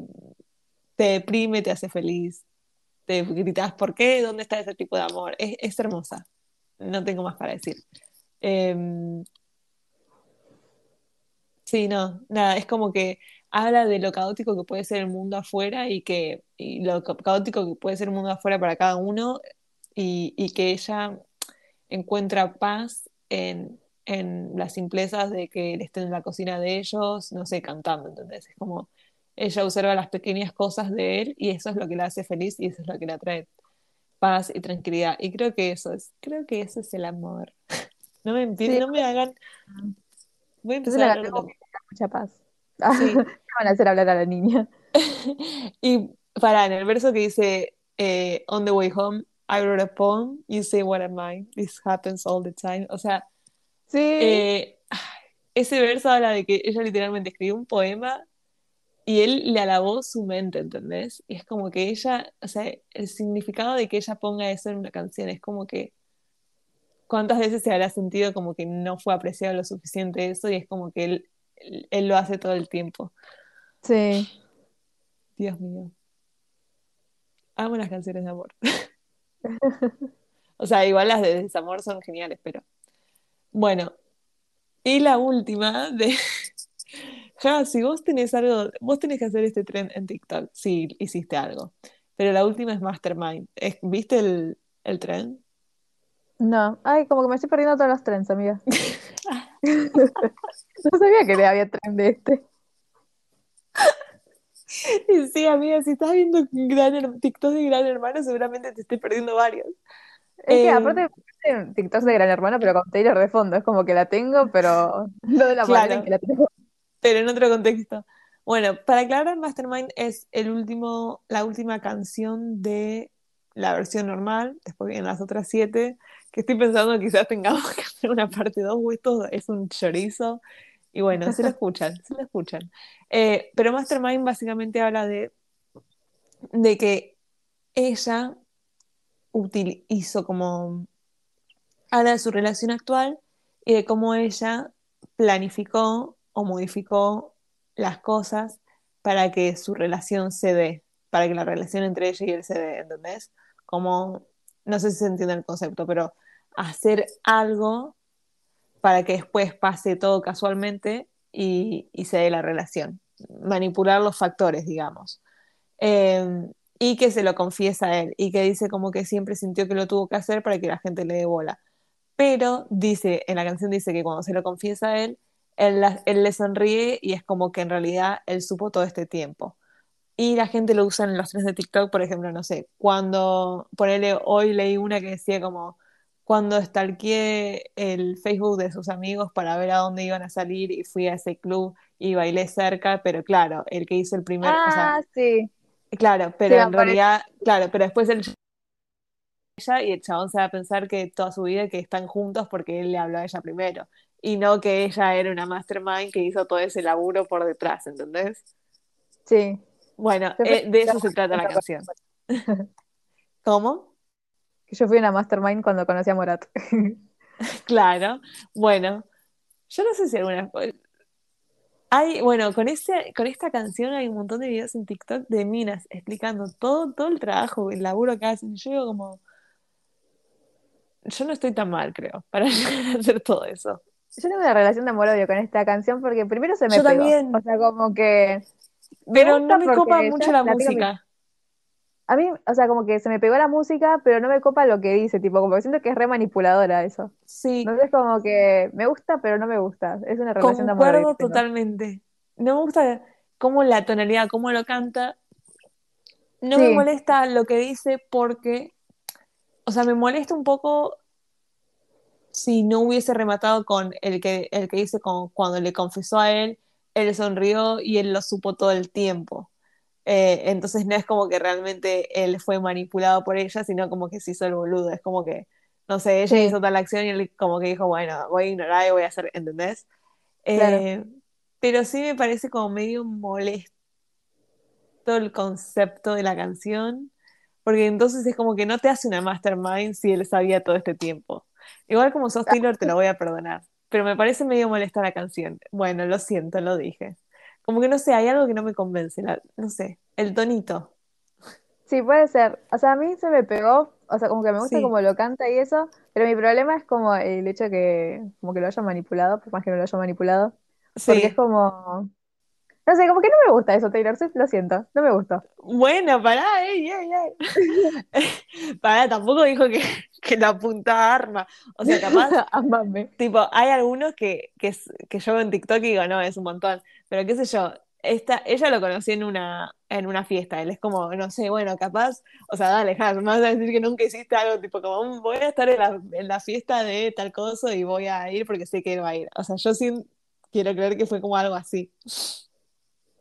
te deprime, te hace feliz. Te gritas, ¿por qué? ¿Dónde está ese tipo de amor? Es, hermosa. No tengo más para decir. Em, sí, no, nada, es como que habla de lo caótico que puede ser el mundo afuera y que y lo caótico que puede ser el mundo afuera para cada uno y, y que ella encuentra paz en, en, las simplezas de que él esté en la cocina de ellos, no sé, cantando, entonces es como ella observa las pequeñas cosas de él y eso es lo que la hace feliz y eso es lo que le atrae paz y tranquilidad. Y creo que eso es, creo que eso es el amor. no me no me hagan. Voy a empezar a hablar mucha paz. Sí. van a hacer hablar a la niña. y para, en el verso que dice, eh, On the way home, I wrote a poem, you say what am I, this happens all the time. O sea, sí. Eh, ese verso habla de que ella literalmente escribió un poema y él le alabó su mente, ¿entendés? Y es como que ella, o sea, el significado de que ella ponga eso en una canción es como que cuántas veces se habrá sentido como que no fue apreciado lo suficiente eso y es como que él él lo hace todo el tiempo. Sí. Dios mío. Amo las canciones de amor. o sea, igual las de desamor son geniales, pero. Bueno. Y la última de. ja, si vos tenés algo. Vos tenés que hacer este tren en TikTok. Si hiciste algo. Pero la última es Mastermind. ¿Viste el, el tren? No. Ay, como que me estoy perdiendo todos los trens, amiga. No sabía que había tren de este. Y sí, amiga, si estás viendo gran, TikTok de Gran Hermano, seguramente te estés perdiendo varios. Es que aparte eh, TikTok de Gran Hermano, pero con Taylor de fondo, es como que la tengo, pero no de la manera en que la tengo. Pero en otro contexto. Bueno, para aclarar, Mastermind es el último, la última canción de la versión normal, después vienen las otras siete, que estoy pensando que quizás tengamos que hacer una parte dos, o esto es un chorizo, y bueno, se lo escuchan, se lo escuchan. Eh, pero Mastermind básicamente habla de, de que ella hizo como, habla de su relación actual y de cómo ella planificó o modificó las cosas para que su relación se dé, para que la relación entre ella y él se dé, ¿entendés? Como, no sé si se entiende el concepto, pero hacer algo para que después pase todo casualmente y, se dé la relación. Manipular los factores, digamos. Em, y que se lo confiesa a él y que dice como que siempre sintió que lo tuvo que hacer para que la gente le dé bola. Pero dice, en la canción dice que cuando se lo confiesa a él, él, le sonríe y es como que en realidad él supo todo este tiempo. Y la gente lo usa en los tres de TikTok, por ejemplo, no sé, cuando, ponele, hoy leí una que decía como, cuando stalkeé el Facebook de sus amigos para ver a dónde iban a salir y fui a ese club y bailé cerca, pero claro, el que hizo el primer... Ah, sí. Claro, pero en realidad, claro, pero después el ella y el chabón se va a pensar que toda su vida que están juntos porque él le habló a ella primero y no que ella era una mastermind que hizo todo ese laburo por detrás, ¿entendés? Sí. Bueno, eh, de eso se trata la canción. ¿Cómo? Que yo fui una mastermind cuando conocí a Morat. claro. Bueno, yo no sé si alguna hay, bueno, con ese, con esta canción hay un montón de videos en TikTok de minas explicando todo, todo el trabajo, el laburo que hacen. Yo digo como, yo no estoy tan mal, creo, para hacer todo eso. Yo tengo una relación de amor-odio con esta canción porque primero se me yo También. O sea, como que. Pero no me copa mucho la, música. A mí, o sea, como que se me pegó la música, pero no me copa lo que dice, tipo, como que siento que es re manipuladora eso. Sí. Entonces, como que me gusta, pero no me gusta. Es una relación de amor. Concuerdo totalmente. No me gusta cómo la tonalidad, cómo lo canta. No me molesta lo que dice porque o sea, me molesta un poco si no hubiese rematado con el que, el que dice con, cuando le confesó a él, él sonrió y él lo supo todo el tiempo. Eh, entonces no es como que realmente él fue manipulado por ella, sino como que se hizo el boludo. Es como que, no sé, ella hizo tal acción y él como que dijo, bueno, voy a ignorar y voy a hacer, ¿entendés? Eh, pero sí me parece como medio molesto el concepto de la canción porque entonces es como que no te hace una mastermind si él sabía todo este tiempo. Igual como sos Taylor te lo voy a perdonar, pero me parece medio molesta la canción. Bueno, lo siento, lo dije. Como que no sé, hay algo que no me convence, no sé, el tonito. Sí, puede ser. O sea, a mí se me pegó, o sea, como que me gusta como lo canta y eso, pero mi problema es como el hecho de que como que lo haya manipulado, por más que no lo haya manipulado. Porque es como, no sé, como que no me gusta eso, Taylor Swift, lo siento, no me gustó. Bueno, pará, ey, ey, ey. pará, tampoco dijo que, que la punta arma. O sea, capaz. Amame. Tipo, hay algunos que, que, que yo veo en TikTok y digo, no, es un montón. Pero qué sé yo, esta, ella lo conocí en una, en una fiesta. Él es como, no sé, bueno, capaz, o sea, dale, me vas a decir que nunca hiciste algo, tipo, como mm, voy a estar en la, en la fiesta de tal cosa y voy a ir porque sé que él va a ir. O sea, yo sí quiero creer que fue como algo así.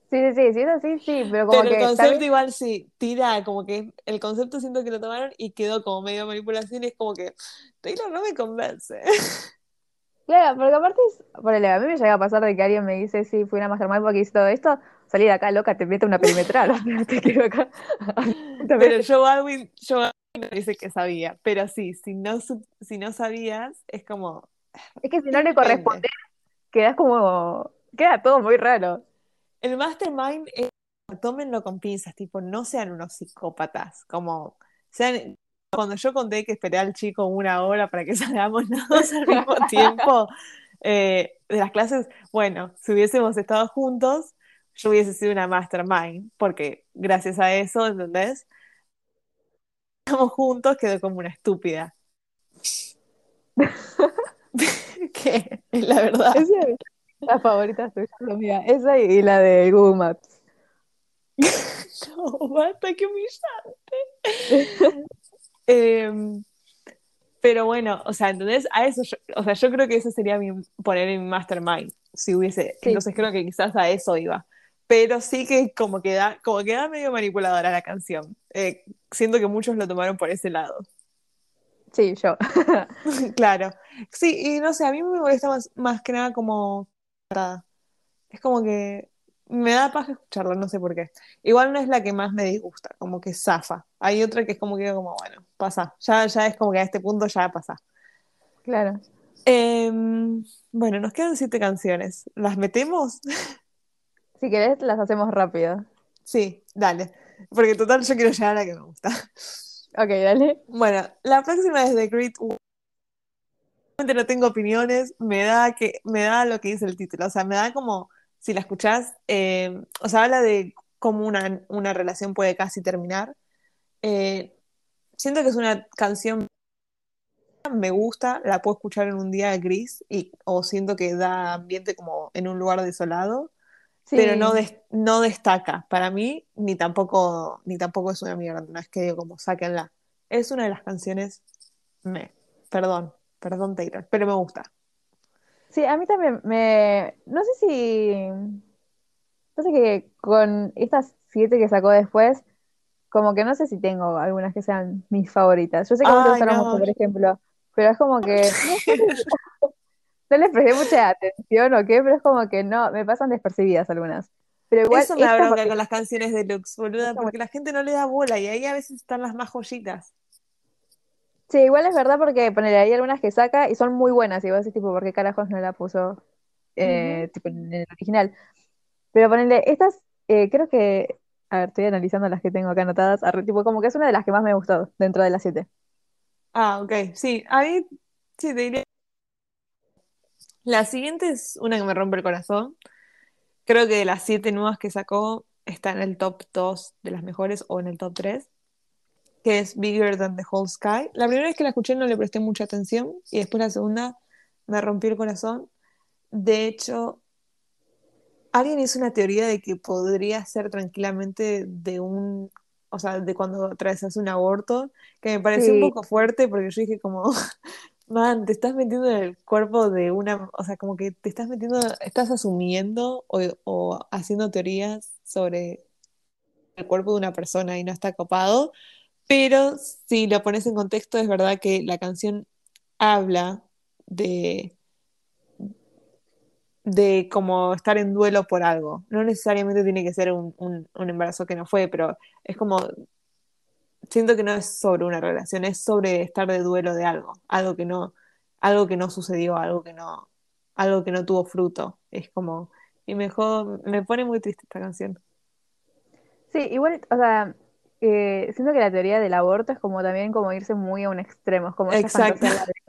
Sí, sí, sí, sí, es así, sí, pero como pero el concepto igual sí, tira, como que el concepto siento que lo tomaron y quedó como medio manipulación y es como que Taylor no me convence. Claro, porque aparte, ponele, a mí me llega a pasar de que alguien me dice, sí, fui una mastermind porque hice todo esto, salí de acá loca, te mete una perimetral, te quedo acá. pero Joe Alwyn, Joe Alwyn dice que sabía, pero sí, si no, si no sabías, es como... Es que si no le corresponde, quedas como, queda todo muy raro. El mastermind, es, tómenlo con pinzas, tipo, no sean unos psicópatas, como, sean, cuando yo conté que esperé al chico una hora para que salgamos todos al mismo tiempo eh, de las clases, bueno, si hubiésemos estado juntos, yo hubiese sido una mastermind, porque gracias a eso, ¿entendés? Estamos juntos, quedó como una estúpida. que es la verdad. La favorita tuya, mía. Esa y la de Google Maps. no, basta, qué humillante. Em, pero bueno, o sea, entonces a eso, o sea, yo creo que eso sería mi, poner en mi mastermind, si hubiese, entonces creo que quizás a eso iba. Pero sí que como queda, como queda medio manipuladora la canción. Eh, siento que muchos lo tomaron por ese lado. Sí, yo. claro. Sí, y no sé, a mí me molesta más, más que nada como... Es como que me da paz escucharla, no sé por qué. Igual no es la que más me disgusta, como que zafa. Hay otra que es como que como, bueno, pasa. Ya, ya es como que a este punto ya pasa. Claro. Em, bueno, nos quedan siete canciones. ¿Las metemos? Si querés, las hacemos rápido. Sí, dale. Porque total yo quiero llegar a la que me gusta. Ok, dale. Bueno, la próxima es The Great no tengo opiniones, me da que me da lo que dice el título, o sea, me da como si la escuchás, eh, o sea, habla de cómo una, una relación puede casi terminar. Eh, siento que es una canción me gusta, la puedo escuchar en un día gris y, o siento que da ambiente como en un lugar desolado, pero no, no destaca para mí, ni tampoco, ni tampoco es una mierda, no es que digo como sáquenla. Es una de las canciones, me, perdón, perdón Taylor, pero me gusta. Sí, a mí también me, no sé si, no sé que con estas siete que sacó después, como que no sé si tengo algunas que sean mis favoritas. Yo sé que vos te gustaron mucho, por ejemplo, pero es como que no les presté mucha atención o qué, pero es como que no, me pasan despercibidas algunas. Pero igual Eso me da bronca con las canciones de Lux, boluda, porque la gente no le da bola y ahí a veces están las más joyitas. Sí, igual es verdad porque ponerle ahí algunas que saca y son muy buenas. Y vos decís, tipo, ¿por qué carajos no la puso eh, tipo, en el original? Pero ponerle, estas, eh, creo que, a ver, estoy analizando las que tengo acá anotadas, tipo, como que es una de las que más me gustó dentro de las siete. Ah, ok, sí, ahí sí te diría la siguiente es una que me rompe el corazón. Creo que de las siete nuevas que sacó está en el top 2 de las mejores o en el top 3, que es Bigger Than the Whole Sky. La primera vez que la escuché no le presté mucha atención y después la segunda me rompió el corazón. De hecho, alguien hizo una teoría de que podría ser tranquilamente de un, o sea, de cuando atravesas un aborto, que me pareció un poco fuerte porque yo dije como, Man, te estás metiendo en el cuerpo de una, o sea, como que te estás metiendo, estás asumiendo o, haciendo teorías sobre el cuerpo de una persona y no está copado, pero si lo pones en contexto, es verdad que la canción habla de, de como estar en duelo por algo. No necesariamente tiene que ser un, un embarazo que no fue, pero es como siento que no es sobre una relación, es sobre estar de duelo de algo, algo que no, algo que no sucedió, algo que no, algo que no tuvo fruto. Es como, y mejor, me pone muy triste esta canción. Sí, igual, o sea, eh, siento que la teoría del aborto es como también como irse muy a un extremo, es como Exacto.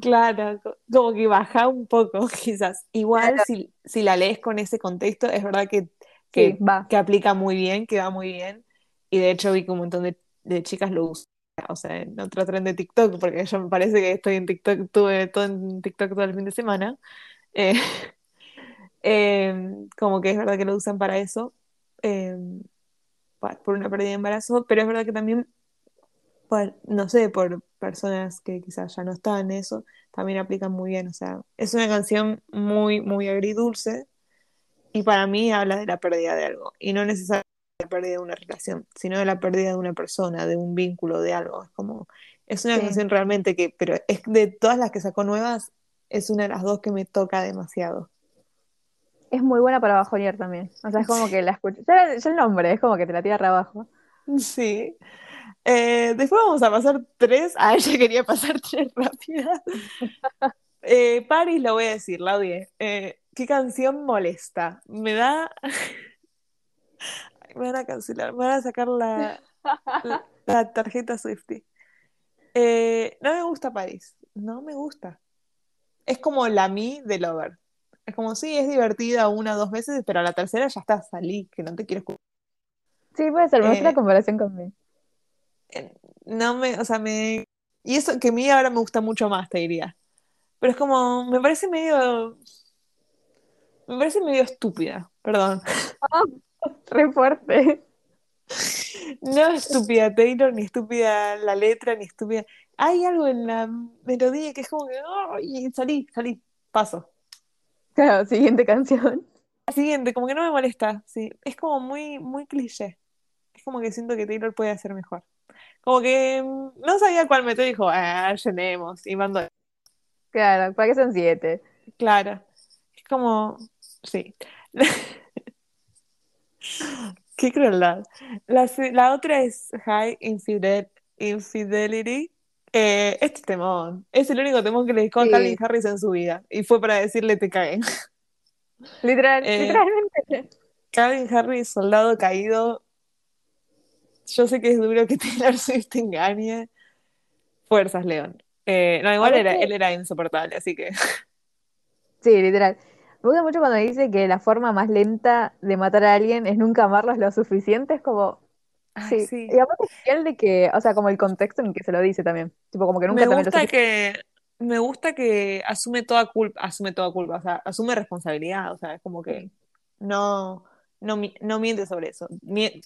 Claro, como que baja un poco, quizás. Igual si, si, la lees con ese contexto, es verdad que, que, que aplica muy bien, que va muy bien. Y de hecho vi que un montón de de chicas lo usan, o sea, en otro tren de TikTok, porque yo me parece que estoy en TikTok, tuve todo en TikTok todo el fin de semana. Eh, em, como que es verdad que lo usan para eso, em, por una pérdida de embarazo, pero es verdad que también, no sé, por personas que quizás ya no están en eso, también aplican muy bien. O sea, es una canción muy, muy agridulce y para mí habla de la pérdida de algo y no necesariamente la pérdida de una relación, sino de la pérdida de una persona, de un vínculo, de algo. Es como, es una canción realmente que, pero es de todas las que sacó nuevas, es una de las dos que me toca demasiado. Es muy buena para bajonear también. O sea, es como que la escucho. Ya, el nombre, es como que te la tira abajo. Sí. Eh, después vamos a pasar tres. Ah, ella quería pasar tres rápidas. eh, Paris lo voy a decir, la Eh, ¿Qué canción molesta? Me da me van a cancelar, me van a sacar la, la, tarjeta Swifty. No me gusta París, no me gusta. Es como la mi de Lover. Es como, sí, es divertida una o dos veces, pero a la tercera ya está, salí, que no te quiero escuchar. Sí, puede ser, me la comparación conmigo. Eh, no me, o sea, me... Y eso que a mí ahora me gusta mucho más, te diría. Pero es como, me parece medio... Me parece medio estúpida, perdón. Ah, Re fuerte. No estúpida Taylor, ni estúpida la letra, ni estúpida. Hay algo en la melodía que es como que. ¡ay! salí, salí, paso. Claro, siguiente canción. La siguiente, como que no me molesta, sí. Es como muy, muy cliché. Es como que siento que Taylor puede hacer mejor. Como que mm, no sabía cuál meter y dijo, ah, llenemos. Y mandó. Claro, ¿para qué son siete? Claro. Es como. Sí. Qué crueldad. La, la otra es High Infidel- Infidelity. Eh, este temón. Es el único temón que le dedicó a. Calvin Harris en su vida. Y fue para decirle te caen. Literal, Eh, literalmente. Calvin Harris, soldado caído. Yo sé que es duro que Taylor Swift te engañe. Fuerzas, León. Eh, no, igual era, él era insoportable, así que. Sí, literal. Me gusta mucho cuando dice que la forma más lenta de matar a alguien es nunca amarlos lo suficiente. Es como, Ay, sí. sí. Y aparte es genial de que, o sea, como el contexto en que se lo dice también. Tipo, como que nunca Me gusta que, me gusta que asume toda culpa, asume toda culpa, o sea, asume responsabilidad, o sea, es como que no, no, no miente sobre eso.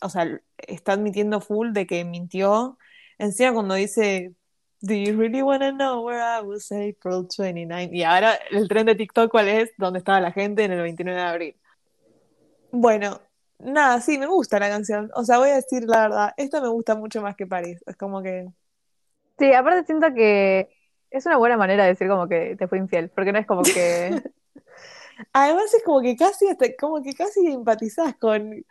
O sea, está admitiendo full de que mintió. Encima cuando dice, Do you really want to know where I was April 29? Y ahora el tren de TikTok, ¿cuál es? ¿Dónde estaba la gente en el 29 de abril? Bueno, nada, sí, me gusta la canción. O sea, voy a decir la verdad, esta me gusta mucho más que París. Es como que... Sí, aparte siento que es una buena manera de decir como que te fue infiel, porque no es como que... Además es como que casi hasta, como que casi empatizás con,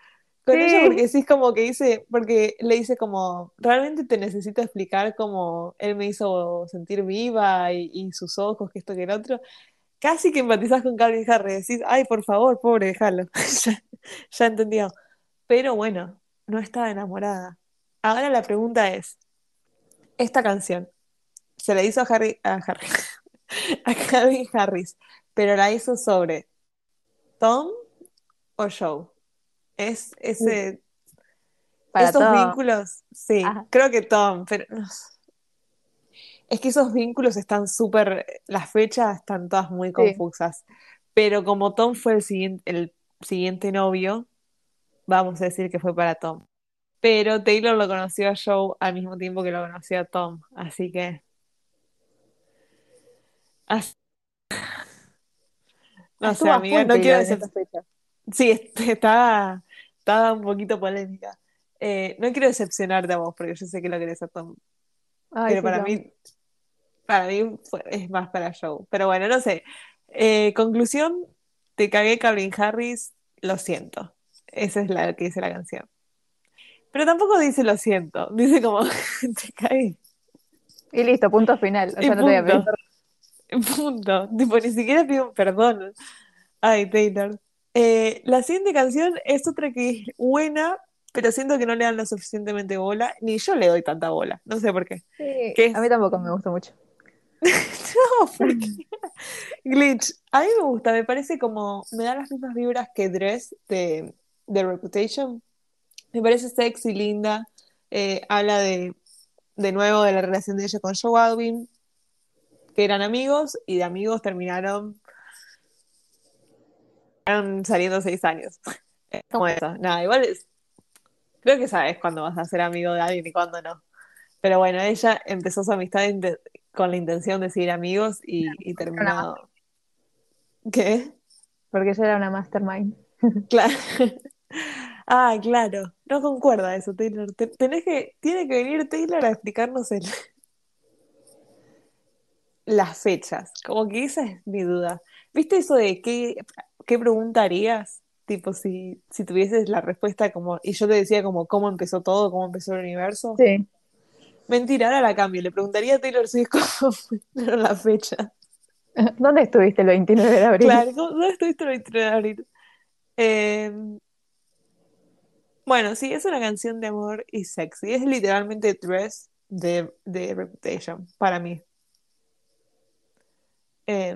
con Sí. ella porque sí es como que dice, porque le dice como, realmente te necesito explicar cómo él me hizo sentir viva y, y sus ojos, que esto que el otro. Casi que empatizás con Calvin Harris, decís, ay, por favor, pobre, déjalo. ya, ya entendió. Pero bueno, no estaba enamorada. Ahora la pregunta es, esta canción se la hizo a Harry, a Harry, a Calvin Harris, pero la hizo sobre Tom o Joe. Es ese, Para esos todo. vínculos, sí, Ajá. creo que Tom, pero no sé. Es que esos vínculos están súper, las fechas están todas muy confusas, pero como Tom fue el siguiente, el siguiente novio, vamos a decir que fue para Tom. Pero Taylor lo conoció a Joe al mismo tiempo que lo conoció a Tom, así que... así- No sé, amiga, no quiero fecha. Sí, este, estaba, estaba un poquito polémica. Eh, no quiero decepcionarte a vos, porque yo sé que lo querés a Tom. Ay, pero sí, para mí, para mí fue- es más para Joe. Pero bueno, no sé. Eh, conclusión, te cagué Calvin Harris, lo siento. Esa es la que dice la canción. Pero tampoco dice lo siento, dice como te cagué. Y listo, punto final. O sea, no te voy a pedir punto. Punto. Tipo, ni siquiera pido perdón. Ay, Taylor. Eh, la siguiente canción es otra que es buena, pero siento que no le dan lo suficientemente bola, ni yo le doy tanta bola, no sé por qué. Sí, ¿Qué es? a mí tampoco me gustó mucho. No, ¿por qué? Glitch. A mí me gusta, me parece como, me da las mismas vibras que Dress de, de Reputation. Me parece sexy, linda. Eh, habla de, de nuevo de la relación de ella con Joe Alvin, que eran amigos y de amigos terminaron, terminaron saliendo seis años. Como eso. Nada, igual es, creo que sabes cuándo vas a ser amigo de alguien y cuándo no. Pero bueno, ella empezó su amistad con la intención de seguir amigos y, y terminó. ¿Qué? Porque ella era una mastermind. Claro. Ah, claro. No concuerda eso, Taylor. Te- tenés que, tiene que venir Taylor a explicarnos el, las fechas. Como que esa es mi duda. ¿Viste eso de qué, qué pregunta harías? Tipo, si, si tuvieses la respuesta como, y yo te decía como cómo empezó todo, cómo empezó el universo. Sí. Mentira, ahora la cambio. Le preguntaría a Taylor Swift cómo fueron las fechas. ¿Dónde estuviste el 29 de abril? Claro, ¿cómo- ¿dónde estuviste el 23 de abril? Eh, bueno, sí, es una canción de amor y sexy. Es literalmente Dress de, de Reputation, para mí. Eh,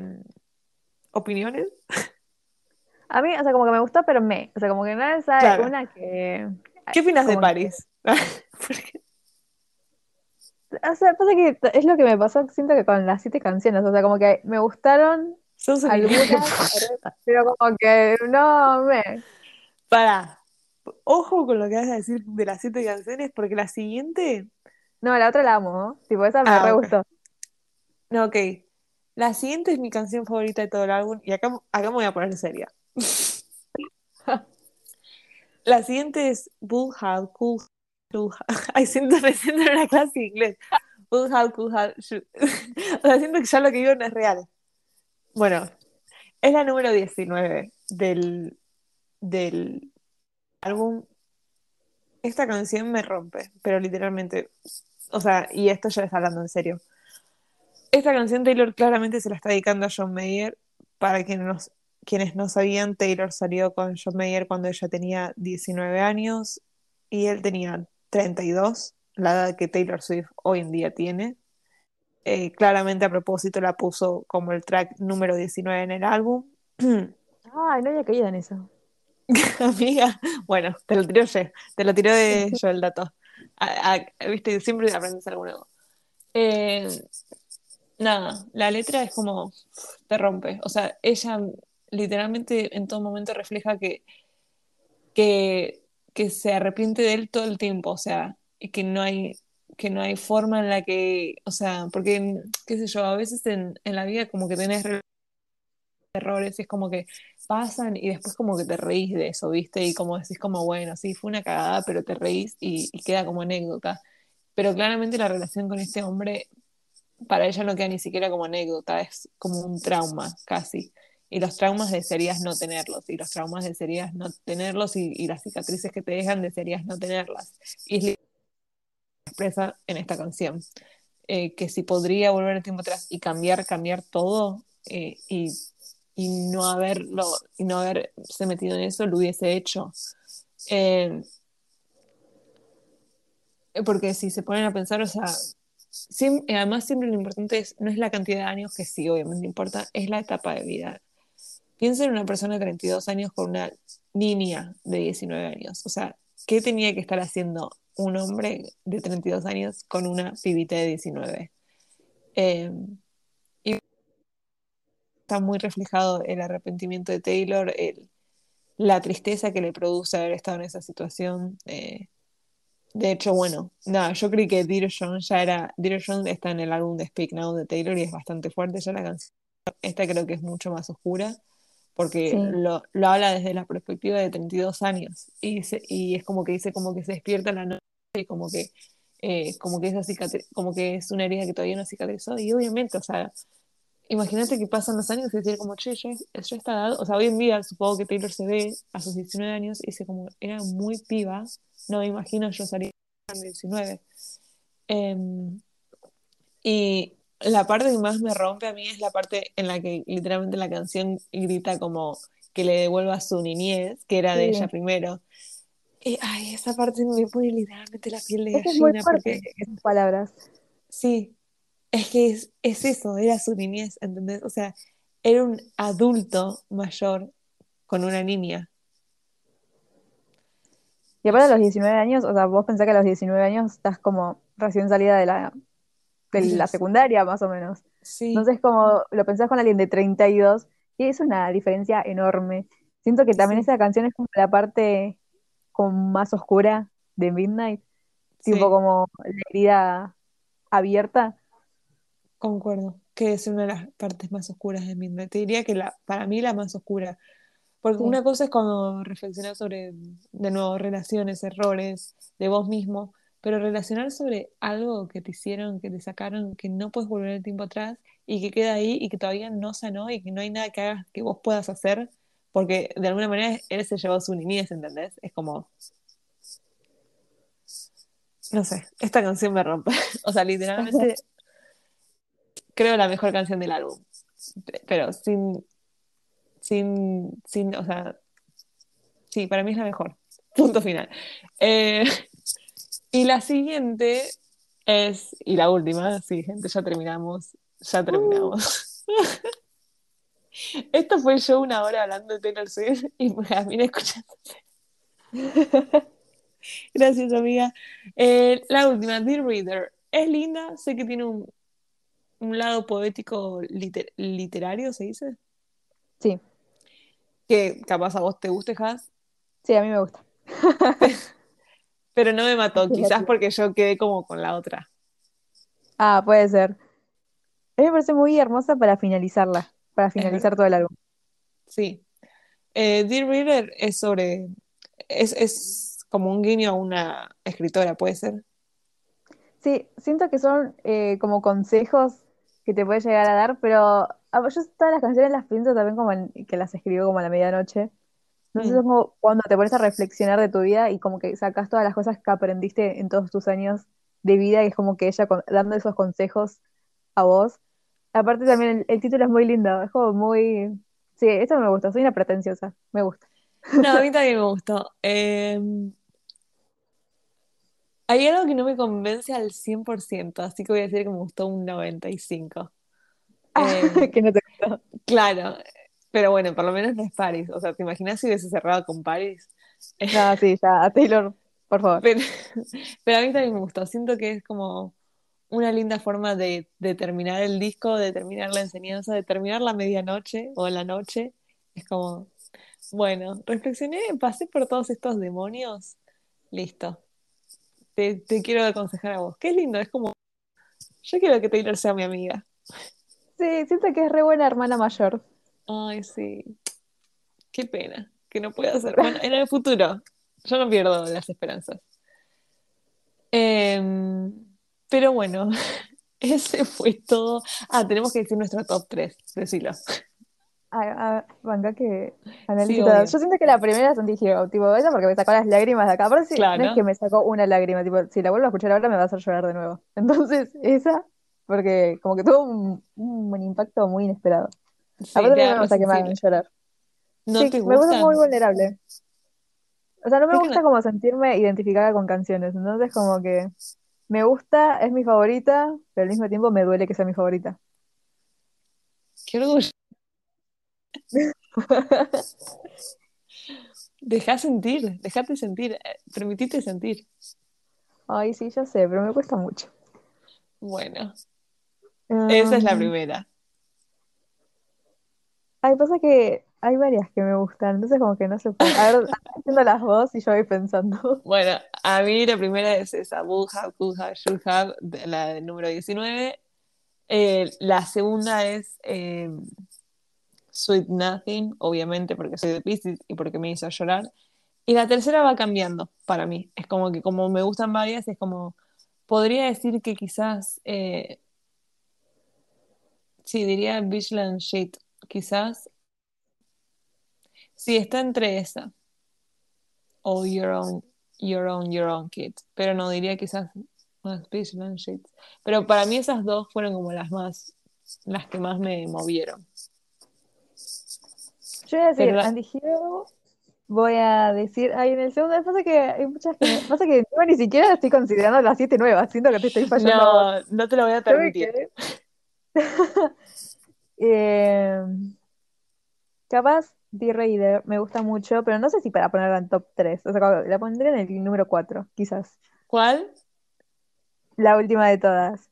¿opiniones? A mí, o sea, como que me gustó, pero me. O sea, como que no es Claro. una que. ¿Qué opinas de como que- O sea, pasa que es lo que me pasó, siento que con las siete canciones. O sea, como que me gustaron algunas, pero como que no me. Para. ojo con lo que vas a decir de las siete canciones, porque la siguiente. No, la otra la amo, ¿no? Tipo, esa me ah, re gustó. No, ok. La siguiente es mi canción favorita de todo el álbum, y acá, acá me voy a poner seria. la siguiente es Bull Cool. Ay, siento, me siento en una clase de inglés. O sea, siento que ya lo que digo no es real. Bueno, es la número 19 del, del álbum. Esta canción me rompe, pero literalmente, o sea, y esto ya está hablando en serio. Esta canción Taylor claramente se la está dedicando a John Mayer. Para quienes, quienes no sabían, Taylor salió con John Mayer cuando ella tenía 19 años y él tenía 32, la edad que Taylor Swift hoy en día tiene. Eh, claramente a propósito la puso como el track número 19 en el álbum. Ay, no había caído en eso. Amiga, bueno, te lo tiró yo, te lo tiró de yo el dato. Viste, siempre aprendes algo nuevo. Eh, nada, la letra es como te rompe. O sea, ella literalmente en todo momento refleja que, que, que se arrepiente de él todo el tiempo. O sea, y que no hay que no hay forma en la que, o sea, porque, qué sé yo, a veces en, en la vida como que tenés errores y es como que pasan y después como que te reís de eso, ¿viste? Y como decís como, bueno, sí, fue una cagada, pero te reís y, queda como anécdota. Pero claramente la relación con este hombre, para ella no queda ni siquiera como anécdota, es como un trauma casi. Y los traumas desearías no tenerlos, y los traumas desearías no tenerlos, y, y las cicatrices que te dejan desearías no tenerlas. Y es expresa en esta canción. Eh, que si podría volver el tiempo atrás y cambiar, cambiar todo, eh, y y no haberlo, y no haberse metido en eso, lo hubiese hecho. Eh, porque si se ponen a pensar, o sea, además siempre lo importante es, no es la cantidad de años que sí, obviamente importa, es la etapa de vida. Piensa en una persona de 32 años con una niña de 19 años. O sea, ¿qué tenía que estar haciendo un hombre de 32 años con una pibita de 19? Eh, está muy reflejado el arrepentimiento de Taylor, la tristeza que le produce haber estado en esa situación. Eh, de hecho, bueno, nada, yo creí que Dear John ya era. Dear John está en el álbum de Speak Now de Taylor y es bastante fuerte ya la canción. Esta creo que es mucho más oscura porque lo, lo, habla desde la perspectiva de 32 años y, y es como que dice como que se despierta la noche y como que eh, como que esa como que es una herida que todavía no cicatrizó y obviamente o sea imagínate que pasan los años y decir como, che, yo, yo esta edad, o sea, hoy en día supongo que Taylor se ve a sus 19 años y dice como, era muy piba, no me imagino yo salir a los 19. y la parte que más me rompe a mí es la parte en la que literalmente la canción grita como que le devuelva su niñez, que era de ella primero. Y, ay, esa parte me pone literalmente la piel de gallina. Es muy porque esas palabras. Sí, es que es, eso, era su niñez, ¿entendés? O sea, era un adulto mayor con una niña. Y aparte de los 19 años, o sea, vos pensás que a los 19 años estás como recién salida de la, de la secundaria, más o menos. Sí. Entonces, como lo pensás con alguien de 32, y es una diferencia enorme. Siento que también esa canción es como la parte como más oscura de Midnight, tipo como la herida abierta. Concuerdo, que es una de las partes más oscuras de Midnight. Te diría que la, para mí la más oscura. Porque una cosa es cuando reflexionar sobre, de nuevo, relaciones, errores de vos mismo, pero relacionar sobre algo que te hicieron, que te sacaron, que no puedes volver el tiempo atrás y que queda ahí y que todavía no sanó y que no hay nada que hagas que vos puedas hacer, porque de alguna manera él se llevó su niñez, ¿entendés? Es como... No sé, esta canción me rompe. o sea, literalmente creo, la mejor canción del álbum. Pero sin, sin, sin, o sea, sí, para mí es la mejor. Punto final. Eh, y la siguiente es, y la última, sí, gente, ya terminamos, ya terminamos. Esto fue yo una hora hablando de Taylor Swift y mí escuchándote. Gracias, amiga. Eh, la última, Dear Reader. Es linda, sé que tiene un, un lado poético literario, ¿se dice? Sí. Que capaz a vos te guste, Has. Sí, a mí me gusta. Pero no me mató, quizás porque yo quedé como con la otra. Ah, puede ser. A mí me parece muy hermosa para finalizarla, para finalizar todo el álbum. Sí. Eh, Dear Reader es sobre. Es, es como un guiño a una escritora, ¿puede ser? Sí, siento que son eh, como consejos que te puede llegar a dar, pero yo todas las canciones las pienso también como en- que las escribo como a la medianoche. No sé, es Mm, como cuando te pones a reflexionar de tu vida y como que sacas todas las cosas que aprendiste en todos tus años de vida y es como que ella con- dando esos consejos a vos. Aparte también el, el título es muy lindo, es como muy... Sí, esto me gusta, soy una pretenciosa, me gusta. No, a mí también me gustó. Eh, hay algo que no me convence al 100%, así que voy a decir que me gustó un 95%. Eh, que no te gustó. claro, pero bueno, por lo menos no es Paris. O sea, ¿te imaginas si hubiese cerrado con Paris? No, sí, ya, a Taylor, por favor. Pero, pero a mí también me gustó. Siento que es como una linda forma de, de terminar el disco, de terminar la enseñanza, de terminar la medianoche o la noche. Es como, bueno, reflexioné, pasé por todos estos demonios. Listo. Te, te quiero aconsejar a vos. Qué lindo, es como, yo quiero que Taylor sea mi amiga. Sí, siento que es re buena hermana mayor. Ay, sí. Qué pena que no pueda ser. Bueno, en el futuro, yo no pierdo las esperanzas. Em, pero bueno, ese fue todo. Ah, tenemos que decir nuestro top 3, decilo. A, a, banca que Sí. Yo siento que la primera es Anti-Hero, tipo, esa porque me sacó las lágrimas de acá. Pero no es que me sacó una lágrima, tipo, si la vuelvo a escuchar ahora me va a hacer llorar de nuevo. Entonces, esa, porque como que tuvo un, un impacto muy inesperado. Sí, Aparte, me gusta que me hagan llorar. ¿No Sí, te me gusta muy vulnerable. O sea, no me no. gusta como sentirme identificada con canciones. Entonces, como que me gusta, es mi favorita, pero al mismo tiempo me duele que sea mi favorita. Qué orgullo. Dejá sentir, dejate sentir, eh, permitite sentir. Ay, sí, ya sé, pero me cuesta mucho. Bueno, esa es la Um, primera. Ay, pasa que hay varias que me gustan, entonces como que no se puede. A ver, haciendo las dos y yo voy pensando. Bueno, a mí la primera es esa, Should Have, de- la del número 19. Eh, la segunda es eh, Sweet Nothing, obviamente porque soy de Pisces y porque me hizo llorar. Y la tercera va cambiando para mí. Es como que como me gustan varias, es como, podría decir que quizás, eh, sí, diría Vigilant Shade, quizás. Sí, está entre esa o Your Own, Your Own, Your Own Kid. Pero no diría quizás más Vigilant Shade. Pero para mí esas dos fueron como las más, las que más me movieron. Yo voy a decir la- Anti-Hero, voy a decir, ay, en el segundo, pasa que hay muchas que pasa que yo ni siquiera estoy considerando las siete nuevas, siento que te estoy fallando no, no te lo voy a permitir. Eh, capaz D-Raider me gusta mucho, pero no sé si para ponerla en top 3. O sea, la pondría en el número 4, quizás. ¿Cuál? La última de todas.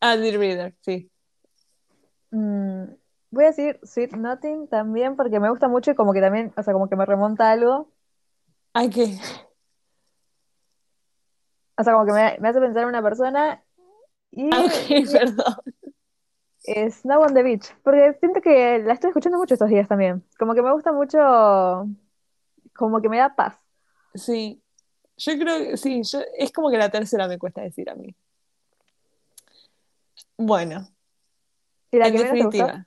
Ah, Dear Reader, sí. Mm, voy a decir Sweet Nothing también porque me gusta mucho y como que también, o sea, como que me remonta a algo. Ay, que. O sea, como que me, me hace pensar en una persona. Y Ah, perdón. Eh, Snow on the Beach, porque siento que la estoy escuchando mucho estos días también. Como que me gusta mucho, como que me da paz. Sí, yo creo que sí, yo, es como que la tercera me cuesta decir a mí. Bueno, ¿Y la en que definitiva.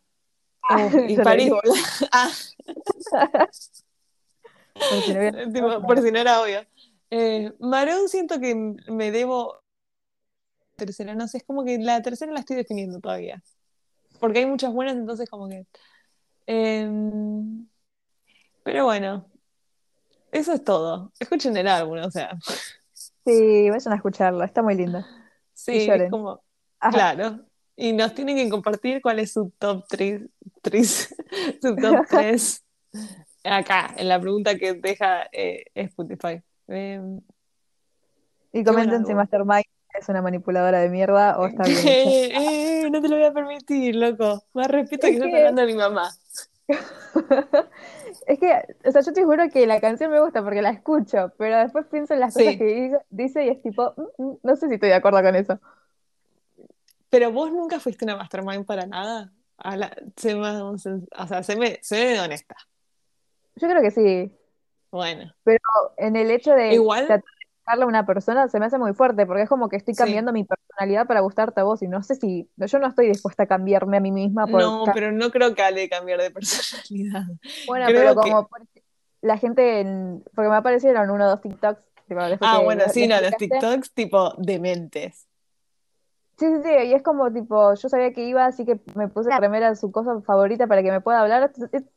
Ah, y París. Ah, por si no hubiera- tipo, por si no era obvio. Eh, Maroon siento que me debo tercera, no sé, es como que la tercera la estoy definiendo todavía. Porque hay muchas buenas, entonces como que. em, pero bueno, eso es todo. Escuchen el álbum, o sea. Sí, vayan a escucharla, está muy linda. Sí, es como, Ajá. claro. Y nos tienen que compartir cuál es su top 3, su top 3 acá, en la pregunta que deja eh, Spotify. Eh, Y comenten si. Mastermind es una manipuladora de mierda o está bien. Eh, eh, no te lo voy a permitir, loco. Más respeto que yo estoy que, hablando de mi mamá. es que, o sea, yo te juro que la canción me gusta porque la escucho, pero después pienso en las cosas que dice y es tipo, mm, mm, no sé si estoy de acuerdo con eso. Pero vos nunca fuiste una mastermind para nada. A la, se me, o sea, se me, se honesta. Yo creo que sí. Bueno. Pero en el hecho de Igual, a una persona se me hace muy fuerte, porque es como que estoy cambiando mi personalidad para gustarte a vos, y no sé si, yo no estoy dispuesta a cambiarme a mí misma. no, pero no creo que hable cambiar de personalidad. Bueno, pero como la gente, porque me aparecieron uno o dos TikToks. ah, bueno, sí, no, los TikToks tipo dementes. Sí, sí, sí, y es como tipo, yo sabía que iba, así que me puse la remera su cosa favorita para que me pueda hablar.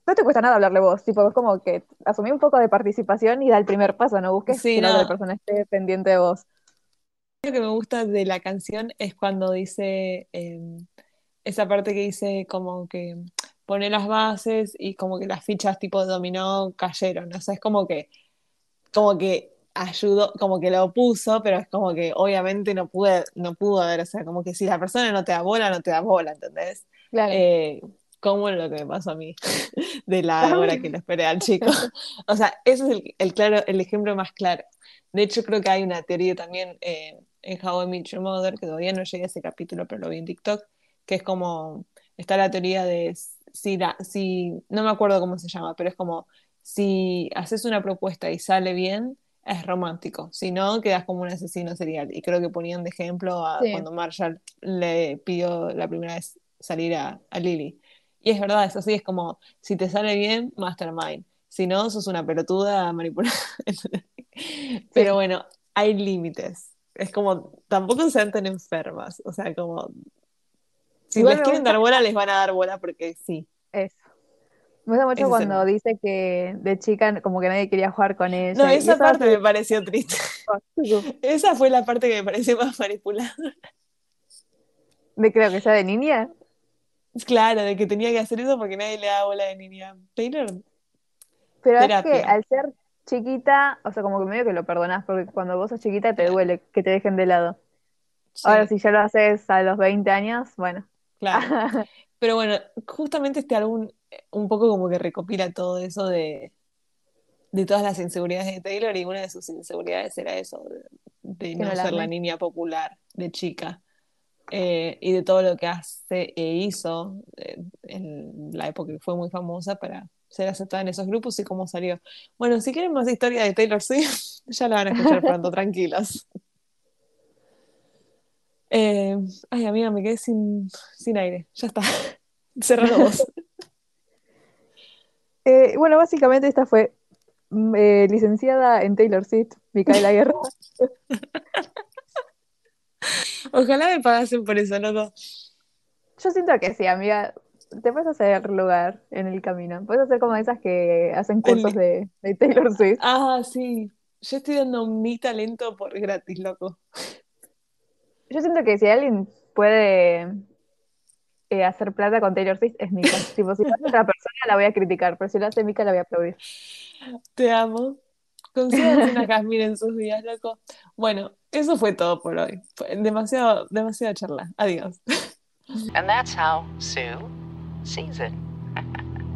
No te cuesta nada hablarle vos, tipo, es como que asumí un poco de participación y da el primer paso, no busques que la otra persona esté pendiente de vos. Lo que me gusta de la canción es cuando dice em, esa parte que dice como que pone las bases y como que las fichas tipo dominó cayeron, o sea, es como que, como que ayudó, como que lo puso, pero es como que obviamente no pude, no pudo haber, o sea, como que si la persona no te da bola, no te da bola, ¿entendés? Claro. Eh, como lo que me pasó a mí, de la hora que le esperé al chico. O sea, ese es el, claro, el ejemplo más claro. De hecho, creo que hay una teoría también eh, en How I Met Your Mother, que todavía no llegué a ese capítulo, pero lo vi en TikTok, que es como, está la teoría de si, si no me acuerdo cómo se llama, pero es como, si haces una propuesta y sale bien, es romántico, si no, quedas como un asesino serial. Y creo que ponían de ejemplo a cuando Marshall le pidió la primera vez salir a, Lily. Y es verdad, es así, es como, si te sale bien, mastermind. Si no, sos una pelotuda manipulada. Pero bueno, hay límites. Es como, tampoco se tan enfermas. O sea, como, si les quieren dar bola, les van a dar bola porque sí. Eso. Me gusta mucho cuando dice que de chica como que nadie quería jugar con ella. No, esa parte me pareció triste. esa fue la parte que me pareció más manipulada. ¿De creo que sea de niña? Claro, de que tenía que hacer eso porque nadie le da bola de niña. Taylor. Pero es que al ser chiquita, o sea, como que medio que lo perdonás, porque cuando vos sos chiquita te duele que te dejen de lado. Ahora, si ya lo haces a los 20 años, bueno. Claro. Pero bueno, justamente este álbum un poco como que recopila todo eso de, de todas las inseguridades de Taylor y una de sus inseguridades era eso, de, no, ser la niña popular de chica. Eh, y de todo lo que hace e hizo eh, en la época que fue muy famosa para ser aceptada en esos grupos y cómo salió. Bueno, si quieren más historia de Taylor Swift, ya la van a escuchar pronto, tranquilos. Eh, ay, amiga, me quedé sin, sin aire. Ya está. Cerrado vos. Eh, bueno, básicamente esta fue mm, eh, licenciada en Taylor Swift, Micaela Guerra. Ojalá me pagasen por eso, loco. Yo siento que sí, amiga. Te puedes hacer lugar en el camino. Puedes hacer como esas que hacen cursos de, Taylor Swift. Ah, sí. Yo estoy dando mi talento por gratis, loco. Yo siento que si alguien puede eh, hacer plata con Taylor Swift es Mika. tipo, si lo hace otra persona la voy a criticar, pero si lo hace Mika la voy a aplaudir. Te amo. Consíganse una Jasmine en sus días, loco. Bueno, eso fue todo por hoy. demasiado, demasiada charla. Adiós. And that's how Sue sees it.